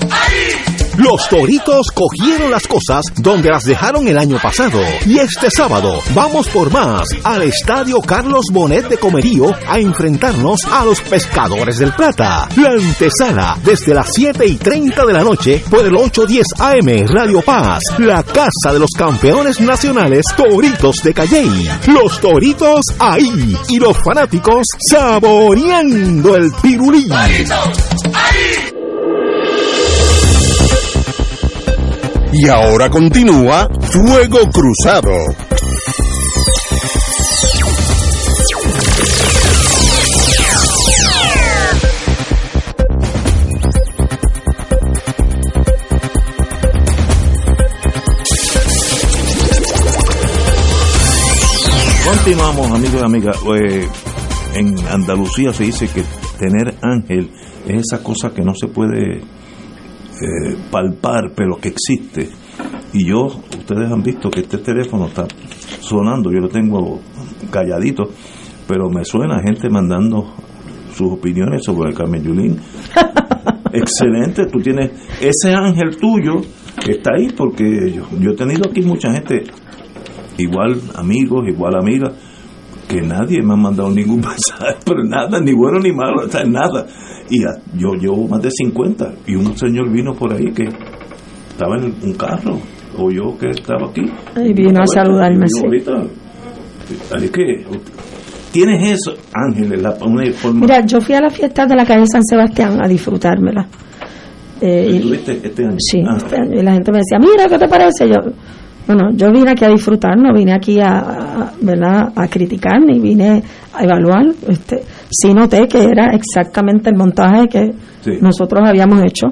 Los Toritos cogieron las cosas donde las dejaron el año pasado. Y este sábado vamos por más al Estadio Carlos Bonet de Comerío a enfrentarnos a los Pescadores del Plata. La antesala desde las 7 y 30 de la noche por el 810 AM Radio Paz. La casa de los campeones nacionales Toritos de Calley. Los Toritos ahí y los fanáticos saboreando el pirulí. Y ahora continúa Fuego Cruzado. Continuamos, amigos y amigas. Eh, en Andalucía se dice que tener ángel es esa cosa que no se puede eh, palpar, pero que existe. Y yo, ustedes han visto que este teléfono está sonando, yo lo tengo calladito, pero me suena gente mandando sus opiniones sobre el Carmen Yulín. Excelente, tú tienes ese ángel tuyo que está ahí, porque yo, yo he tenido aquí mucha gente, igual amigos, igual amigas, que nadie me ha mandado ningún mensaje, pero nada, ni bueno ni malo, sea, nada. Y a- yo llevo más de 50 y un señor vino por ahí que estaba en un carro, o yo que estaba aquí. Y vino a saludarme, sí. ahorita, así que tienes eso, Ángeles, la, una forma. Mira, yo fui a la fiesta de la calle San Sebastián a disfrutármela. Eh, y- ¿Tuviste este año? Sí, Ah. este año. Y la gente me decía, mira, ¿qué te parece? Yo, bueno, yo vine aquí a disfrutar, no vine aquí a, a- ¿verdad? a criticar, ni vine a evaluar. Este, sí noté que era exactamente el montaje que Sí. nosotros habíamos hecho.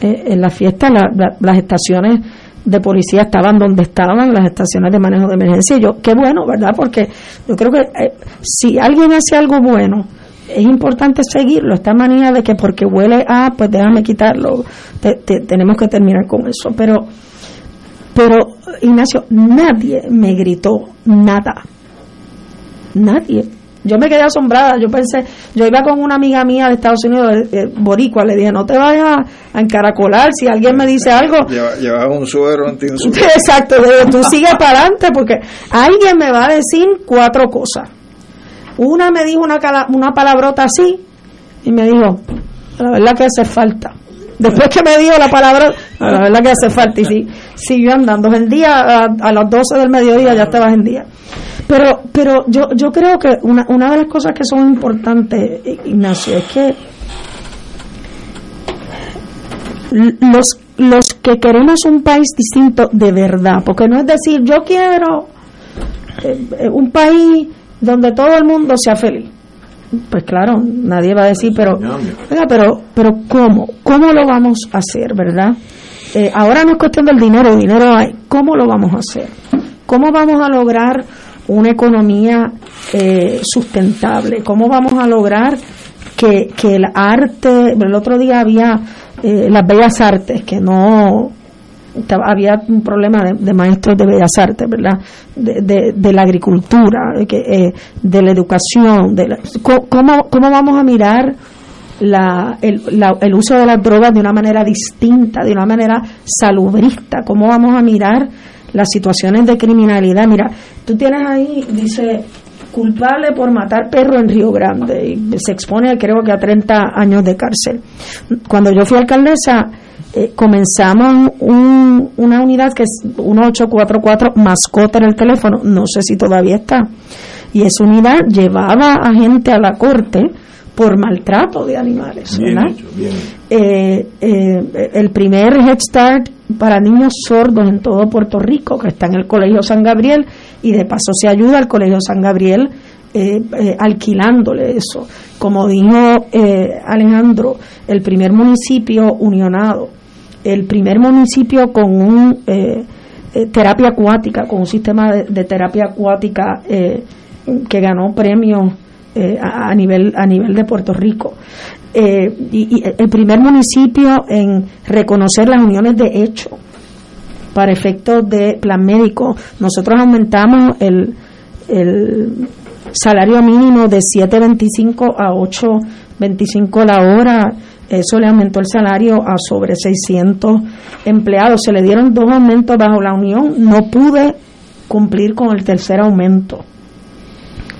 Eh, en la fiesta, la- la- las estaciones de policía estaban donde estaban, las estaciones de manejo de emergencia. Y yo, qué bueno, ¿verdad? Porque yo creo que eh, si alguien hace algo bueno, es importante seguirlo. Esta manía de que porque huele a, pues déjame quitarlo. Te- te- tenemos que terminar con eso. Pero, pero Ignacio, nadie me gritó nada. Nadie. Yo me quedé asombrada. Yo pensé, yo iba con una amiga mía de Estados Unidos, eh, boricua, le dije, no te vayas a, encaracolar. Si alguien me dice algo, Lleva- Llevaba un suero Exacto, le digo, tú sigue para adelante porque alguien me va a decir cuatro cosas. Una me dijo una, cala- una palabrota así y me dijo, la verdad que hace falta. Después que me dijo la palabra, la verdad que hace falta y sí, siguió andando. El día a, a las 12 del mediodía ya estabas en día. Pero, pero yo, yo creo que una, una de las cosas que son importantes, Ignacio, es que los, los que queremos un país distinto de verdad, porque no es decir yo quiero eh, eh, un país donde todo el mundo sea feliz. Pues claro, nadie va a decir, pero, pero, pero ¿cómo? ¿Cómo lo vamos a hacer, verdad? Eh, ahora no es cuestión del dinero, dinero hay. ¿Cómo lo vamos a hacer? ¿Cómo vamos a lograr una economía eh, sustentable? ¿Cómo vamos a lograr que, que el arte, el otro día había eh, las bellas artes, que no había un problema de, maestros de bellas artes, ¿verdad? De, de- la agricultura, de, eh, de la educación, de la- ¿cómo, ¿cómo vamos a mirar la, el, la- el uso de las drogas de una manera distinta, de una manera salubrista? ¿Cómo vamos a mirar las situaciones de criminalidad? Mira, tú tienes ahí, dice, culpable por matar perro en Río Grande y se expone creo que a 30 años de cárcel. Cuando yo fui alcaldesa, eh, comenzamos un- una unidad que es 1844 mascota en el teléfono, no sé si todavía está, y esa unidad llevaba a gente a la corte por maltrato de animales, Bien ¿verdad? hecho, bien. eh, eh, el primer Head Start para niños sordos en todo Puerto Rico, que está en el Colegio San Gabriel, y de paso se ayuda al Colegio San Gabriel eh, eh, alquilándole eso. Como dijo eh, Alejandro, el primer municipio unionado, el primer municipio con un eh, eh, terapia acuática, con un sistema de, terapia acuática eh, que ganó premios a, nivel a nivel de Puerto Rico. Y, y el primer municipio en reconocer las uniones de hecho para efectos de plan médico. Nosotros aumentamos el, el salario mínimo de 7.25 a 8.25 la hora eso le aumentó el salario a sobre 600 empleados se le dieron dos aumentos bajo la unión no pude cumplir con el tercer aumento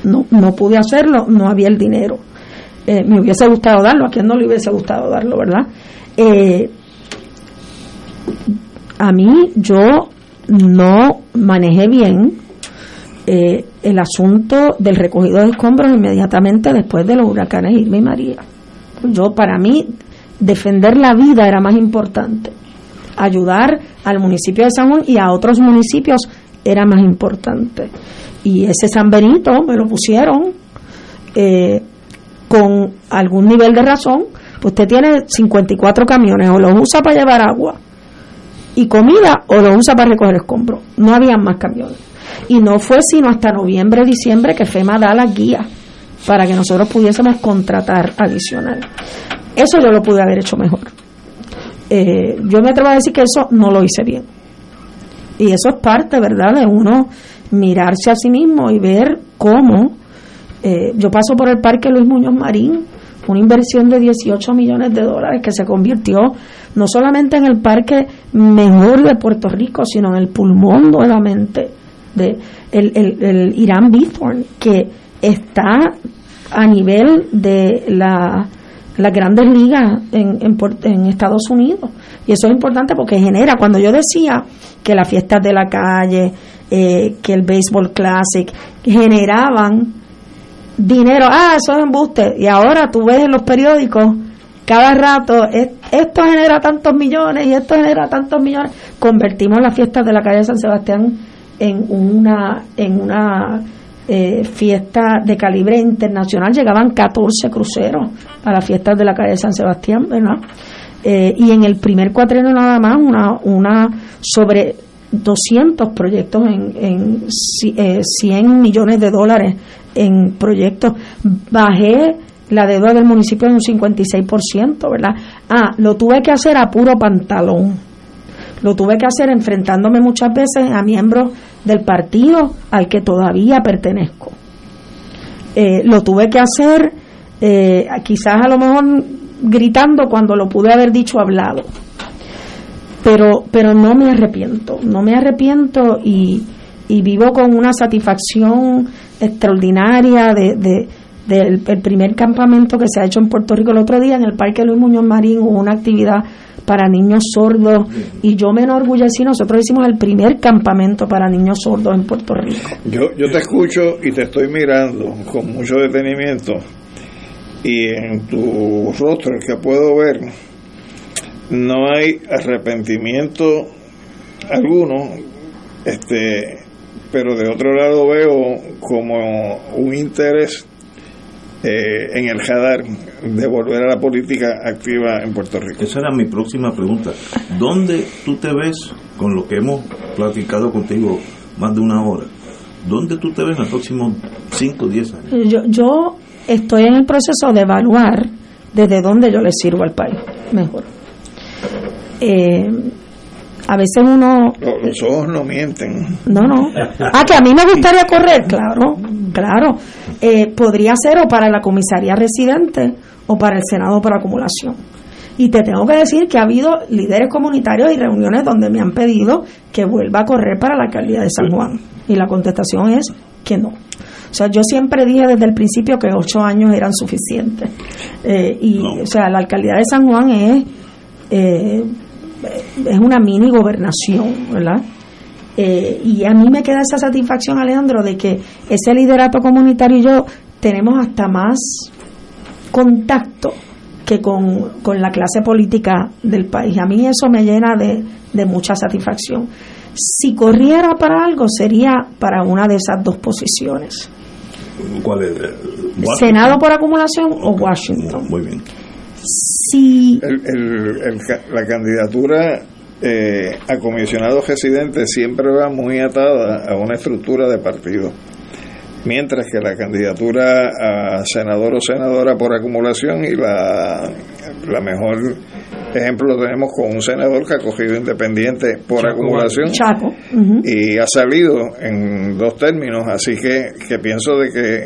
no, no pude hacerlo, no había el dinero. Eh, me hubiese gustado darlo, a quien no le hubiese gustado darlo, ¿verdad? Eh, a mí yo no manejé bien eh, el asunto del recogido de escombros inmediatamente después de los huracanes Irma y María. Yo, para mí, defender la vida era más importante. Ayudar al municipio de San Juan y a otros municipios era más importante. Y ese San Benito me lo pusieron eh, con algún nivel de razón. Pues usted tiene 54 camiones, o los usa para llevar agua y comida, o los usa para recoger escombros. No había más camiones. Y no fue sino hasta noviembre, diciembre que FEMA da las guías para que nosotros pudiésemos contratar adicional. Eso yo lo pude haber hecho mejor. Eh, yo me atrevo a decir que eso no lo hice bien. Y eso es parte, ¿verdad?, de uno mirarse a sí mismo y ver cómo. eh, yo paso por el Parque Luis Muñoz Marín, una inversión de 18 millones de dólares que se convirtió no solamente en el parque mejor de Puerto Rico, sino en el pulmón nuevamente de el, el, el Irán Bithorn, que está a nivel de la las grandes ligas en, en, en Estados Unidos. Y eso es importante porque genera, cuando yo decía que las fiestas de la calle, eh, que el Baseball Classic, generaban dinero, ah, eso es embuste. Y ahora tú ves en los periódicos cada rato es- esto genera tantos millones y esto genera tantos millones. Convertimos las fiestas de la calle San Sebastián en una en una eh, fiesta de calibre internacional. Llegaban 14 cruceros a las fiestas de la calle San Sebastián, ¿verdad? Eh, y en el primer cuatrienio nada más una una sobre 200 proyectos en, en ci- eh, 100 millones de dólares en proyectos. Bajé la deuda del municipio en un 56%, ¿verdad? Ah, lo tuve que hacer a puro pantalón. Lo tuve que hacer enfrentándome muchas veces a miembros del partido al que todavía pertenezco. Eh, lo tuve que hacer eh, quizás a lo mejor gritando cuando lo pude haber dicho hablado pero pero no me arrepiento no me arrepiento y, y vivo con una satisfacción extraordinaria de, de- del el primer campamento que se ha hecho en Puerto Rico el otro día en el Parque Luis Muñoz Marín una actividad para niños sordos. Y yo me enorgullecí nosotros hicimos el primer campamento para niños sordos en Puerto Rico. Yo, yo te escucho y te estoy mirando con mucho detenimiento. Y en tu rostro el que puedo ver no hay arrepentimiento alguno este pero de otro lado veo como un interés eh, en el radar de volver a la política activa en Puerto Rico. Esa era mi próxima pregunta. ¿Dónde tú te ves con lo que hemos platicado contigo más de una hora? ¿Dónde tú te ves en los próximos 5 o 10 años? yo, yo estoy en el proceso de evaluar desde dónde yo le sirvo al país mejor Eh, a veces uno Los, los ojos no mienten. No, no. Ah, que a mí me gustaría correr, claro, claro. Eh, podría ser o para la comisaría residente o para el Senado por acumulación. Y te tengo que decir que ha habido líderes comunitarios y reuniones donde me han pedido que vuelva a correr para la alcaldía de San Juan. Y la contestación es que no. O sea, yo siempre dije desde el principio que ocho años eran suficientes. Eh, y, o sea, la alcaldía de San Juan es, eh, es una mini gobernación, ¿verdad? Eh, y a mí me queda esa satisfacción, Alejandro, de que ese liderato comunitario y yo tenemos hasta más contacto que con, con la clase política del país. A mí eso me llena de, de mucha satisfacción. Si corriera para algo, sería para una de esas dos posiciones. ¿Cuál es? Washington. Senado por acumulación o Washington. Muy bien. Si El- el- el ca- la candidatura eh, a comisionado residente siempre va muy atada a una estructura de partido. Mientras que la candidatura a senador o senadora por acumulación y la, la mejor ejemplo lo tenemos con un senador que ha cogido independiente por Chaco acumulación Chaco. y ha salido en dos términos, así que, que pienso de que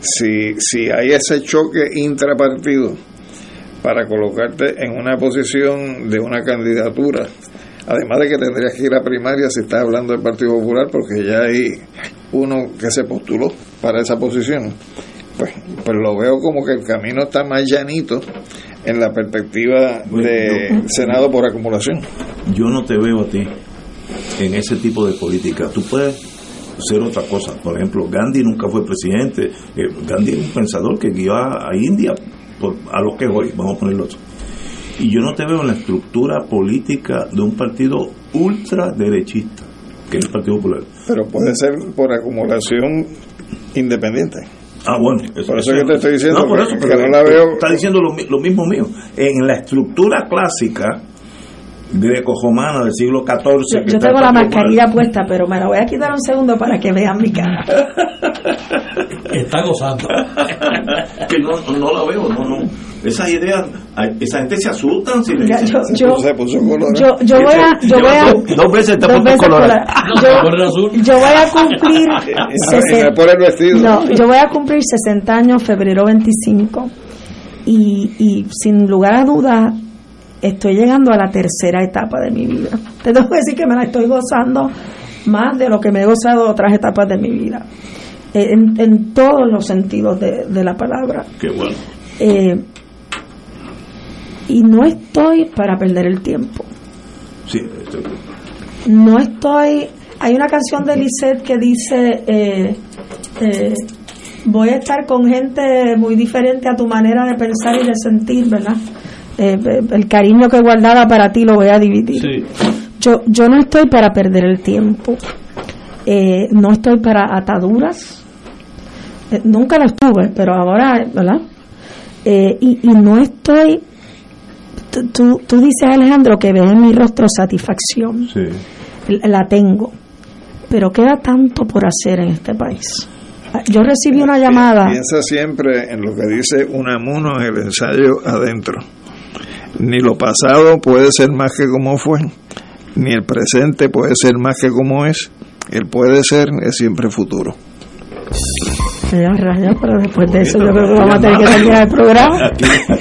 si, si hay ese choque intrapartido para colocarte en una posición de una candidatura, además de que tendrías que ir a primaria si estás hablando del Partido Popular, porque ya hay uno que se postuló para esa posición, pues, pues lo veo como que el camino está más llanito en la perspectiva de Senado por acumulación. Yo no te veo a ti en ese tipo de política. Tú puedes ser otra cosa. Por ejemplo, Gandhi nunca fue presidente. Eh, Gandhi es un pensador que guió a, a India por- a lo que hoy, vamos a ponerlo así. Y yo no te veo en la estructura política de un partido ultraderechista, que es el Partido Popular. Pero puede ser por acumulación independiente. Ah, bueno. Por eso que te estoy diciendo No, por eso, que no la veo- Está diciendo lo, lo mismo mío. En la estructura clásica greco-romana del siglo XIV. Yo, que yo está tengo la mascarilla puesta, pero me la voy a quitar un segundo para que vean mi cara. Está gozando. que no, no la veo, no, no. Esas ideas, esa gente se asustan si le dicen. yo- yo- Se puso Yo, yo voy a, yo voy a, Dos, dos veces te dos veces. Yo, yo voy a cumplir sesen- no, yo voy a cumplir 60 años febrero 25 y, y sin lugar a dudas estoy llegando a la tercera etapa de mi vida. Te tengo que decir que me la estoy gozando más de lo que me he gozado otras etapas de mi vida. Eh, En, en todos los sentidos de, de la palabra. Qué bueno. Eh, y no estoy para perder el tiempo. Sí, estoy- No estoy. Hay una canción de Lisette que dice: eh, eh, voy a estar con gente muy diferente a tu manera de pensar y de sentir, ¿verdad? Eh, el cariño que guardaba para ti lo voy a dividir. Yo, yo no estoy para perder el tiempo, eh, no estoy para ataduras, eh, nunca lo estuve, pero ahora, ¿verdad? y, y no estoy, tú, tú dices Alejandro que ves en mi rostro satisfacción, la tengo, pero queda tanto por hacer en este país. Yo recibí una llamada. Piensa siempre en lo que dice Unamuno en el ensayo adentro. Ni lo pasado puede ser más que como fue, ni el presente puede ser más que como es. El puede ser es siempre futuro. pero después de eso yo creo que vamos a tener que terminar el programa.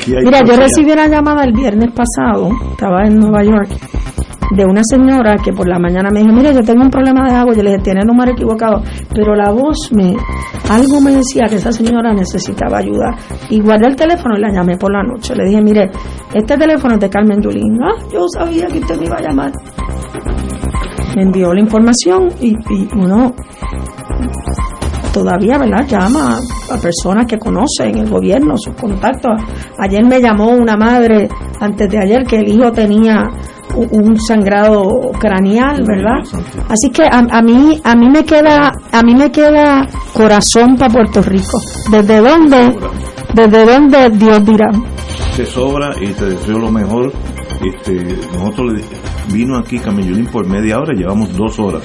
Mira, yo recibí una llamada el viernes pasado, estaba en Nueva York, de una señora que por la mañana me dijo, mira, yo tengo un problema de agua, yo le dije, tiene el número equivocado, pero la voz me, algo me decía que esa señora necesitaba ayuda. Y guardé el teléfono y la llamé por la noche. Le dije, mire, este teléfono es de Carmen Yulín. Ah, yo sabía que usted me iba a llamar. Me envió la información y, uno todavía, ¿verdad? Llama a personas que conocen el gobierno, sus contactos. Ayer me llamó una madre, antes de ayer, que el hijo tenía un sangrado craneal, ¿verdad? Así que a, mí a mí me queda a mí me queda corazón para Puerto Rico. ¿Desde dónde? ¿Desde dónde Dios dirá? Te sobra y te deseo lo mejor. Este, nosotros le, vino aquí Camillolín por media hora, llevamos dos horas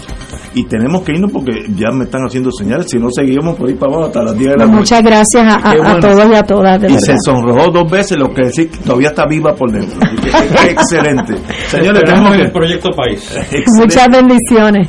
y tenemos que irnos porque ya me están haciendo señales, si no seguimos por ahí para abajo hasta las 10 de la pues noche. Muchas gracias a, todos y a todas. y se sonrojó dos veces, lo que decir que todavía está viva por dentro. excelente. Señores, tenemos el proyecto país. Muchas bendiciones.